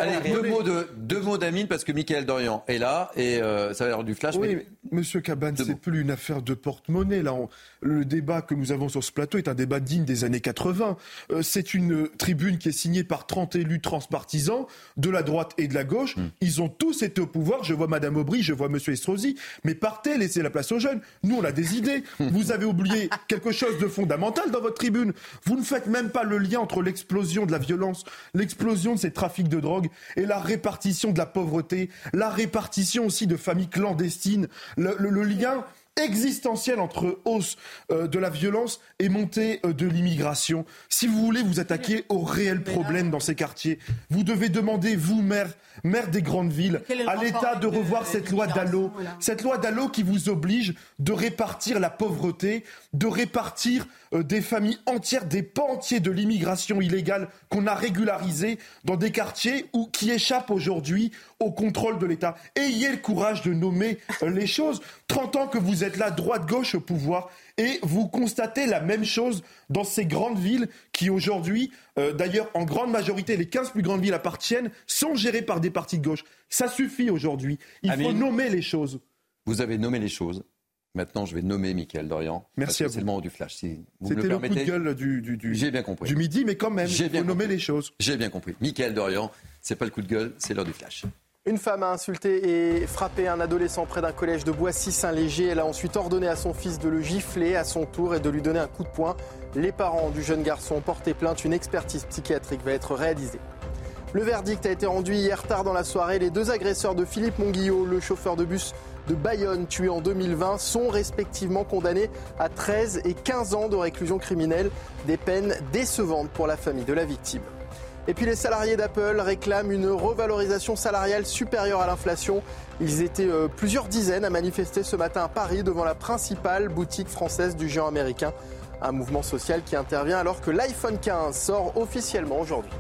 Mots de deux mots d'Amine parce que Michael Dorian est là et euh, ça va avoir du flash. Oui, mais- Monsieur Cabane, c'est plus une affaire de porte-monnaie. Là, On- le débat que nous avons sur ce plateau est un débat digne des années 80. Euh, c'est une tribune qui est signée par 30 élus transpartisans de la droite et de la gauche. Ils ont tous été au pouvoir. Je vois Madame Aubry, je vois Monsieur Estrosi. Mais partez, laissez la place aux jeunes. Nous, on a des idées. Vous avez oublié quelque chose de fondamental dans votre tribune. Vous ne faites même pas le lien entre l'explosion de la violence, l'explosion de ces trafics de drogue et la répartition de la pauvreté, la répartition aussi de familles clandestines, le, le- le lien existentiel entre hausse euh, de la violence et montée euh, de l'immigration. Si vous voulez vous attaquer aux réels problèmes dans ces quartiers, vous devez demander, vous, maire, maire des grandes villes, à l'État de euh, revoir cette loi Dallot. là? Cette loi Dallot qui vous oblige de répartir la pauvreté, de répartir euh, des familles entières, des pans entiers de l'immigration illégale qu'on a régularisé dans des quartiers où, qui échappent aujourd'hui au contrôle de l'État. Ayez le courage de nommer euh, les choses. 30 ans que vous êtes là, droite-gauche au pouvoir, et vous constatez la même chose dans ces grandes villes qui aujourd'hui, euh, d'ailleurs en grande majorité, les 15 plus grandes villes appartiennent, sont gérées par des partis de gauche. Ça suffit aujourd'hui. Il faut nommer les choses. Vous avez nommé les choses. Maintenant, je vais nommer Michael Dorian. Merci à C'est vous. le moment du flash. Si vous me C'était le coup de gueule du, du, du, J'ai bien compris. du midi, mais quand même, J'ai il bien faut nommer les choses. J'ai bien compris. Michael Dorian, c'est pas le coup de gueule, c'est l'heure du flash. Une femme a insulté et frappé un adolescent près d'un collège de Boissy-Saint-Léger. Elle a ensuite ordonné à son fils de le gifler à son tour et de lui donner un coup de poing. Les parents du jeune garçon ont porté plainte. Une expertise psychiatrique va être réalisée. Le verdict a été rendu hier tard dans la soirée. Les deux agresseurs de Philippe Monguillot, le chauffeur de bus de Bayonne tué en 2020, sont respectivement condamnés à 13 et 15 ans de réclusion criminelle. Des peines décevantes pour la famille de la victime. Et puis les salariés d'Apple réclament une revalorisation salariale supérieure à l'inflation. Ils étaient euh, plusieurs dizaines à manifester ce matin à Paris devant la principale boutique française du géant américain. Un mouvement social qui intervient alors que l'iPhone 15 sort officiellement aujourd'hui.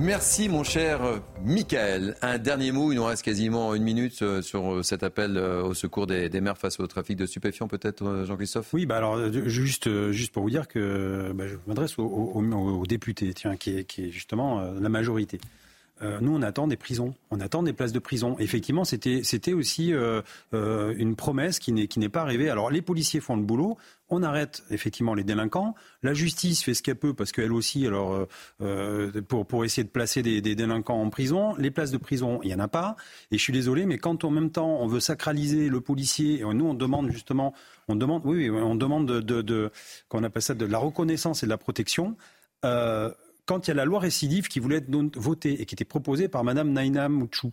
Merci mon cher euh, Michael. Un dernier mot, il nous reste quasiment une minute euh, sur euh, cet appel au secours des, maires face au trafic de stupéfiants, peut-être Jean-Christophe? Oui, bah alors juste, juste pour vous dire que bah, je m'adresse aux, députés, tiens, qui est, justement la majorité. Euh, nous, on attend des prisons, on attend des places de prison. Effectivement, c'était c'était aussi euh, euh, une promesse qui n'est qui n'est pas arrivée. Alors, les policiers font le boulot, on arrête effectivement les délinquants. La justice fait ce qu'elle peut parce qu'elle aussi, alors pour pour essayer de placer des, délinquants en prison, les places de prison, il y en a pas. Et je suis désolé, mais quand en même temps on veut sacraliser le policier, et nous on demande justement, on demande, oui, on demande de, de, de qu'on appelle ça de la reconnaissance et de la protection. Quand il y a la loi récidive qui voulait être votée et qui était proposée par Madame Naina Mouchou,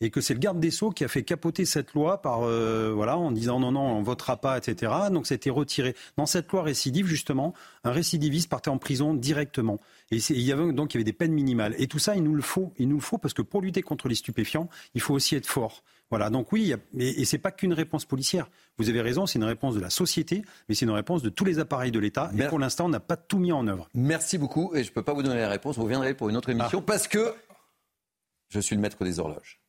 et que c'est le garde des Sceaux qui a fait capoter cette loi par euh, voilà en disant non non on votera pas etc donc ça a été retiré. Dans cette loi récidive justement un récidiviste partait en prison directement. Et il y avait donc il y avait des peines minimales. Et tout ça il nous le faut. Il nous le faut parce que pour lutter contre les stupéfiants il faut aussi être fort voilà donc oui et, et c'est pas qu'une réponse policière. Vous avez raison c'est une réponse de la société mais c'est une réponse de tous les appareils de l'État et pour l'instant on n'a pas tout mis en œuvre. Merci beaucoup et je peux pas vous donner la réponse, vous reviendrez pour une autre émission parce que Je suis le maître des horloges.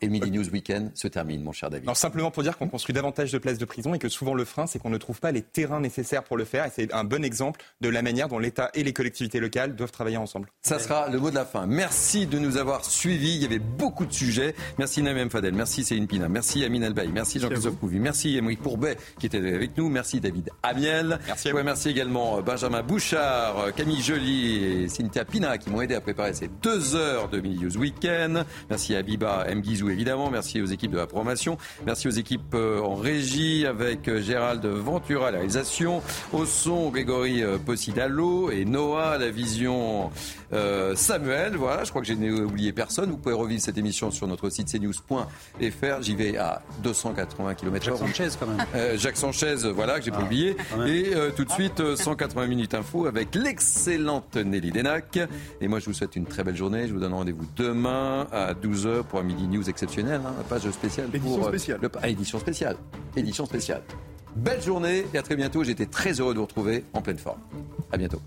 Et Midi News Weekend se termine, mon cher David. Alors simplement pour dire qu'on construit davantage de places de prison et que souvent le frein, c'est qu'on ne trouve pas les terrains nécessaires pour le faire. Et c'est un bon exemple de la manière dont l'État et les collectivités locales doivent travailler ensemble. Ça sera le mot de la fin. Merci de nous avoir suivis. Il y avait beaucoup de sujets. Merci Namem Fadel. Merci Céline Pina. Merci Amine Albaï. Merci Jean-Christophe Couvi. Merci Émeric Pourbet qui était avec nous. Merci David Amiel. Merci. Ouais, merci également euh, Benjamin Bouchard, euh, Camille Joly et Cynthia Pina qui m'ont aidé à préparer ces deux heures de Midi News Weekend. Merci à Biba M. Guizou évidemment. Merci aux équipes de la promotion. Merci aux équipes euh, en régie avec euh, Gérald Ventura à la réalisation. Au son, Grégory euh, Possidalo et Noah à la vision Samuel. Voilà, je crois que j'ai oublié personne. Vous pouvez revivre cette émission sur notre site cnews.fr. J'y vais à 280 km/h. Jacques Sanchez, quand même. Jacques Sanchez, voilà, que j'ai pas oublié. Et tout de suite, 180 minutes info avec l'excellente Nelly Denac. Et moi, je vous souhaite une très belle journée. Je vous donne rendez-vous demain à 12h pour un Midi News exceptionnel. Hein, page spéciale. Édition pour, spéciale. Le, ah, édition spéciale. Édition spéciale. Belle journée et à très bientôt. J'étais très heureux de vous retrouver en pleine forme. À bientôt.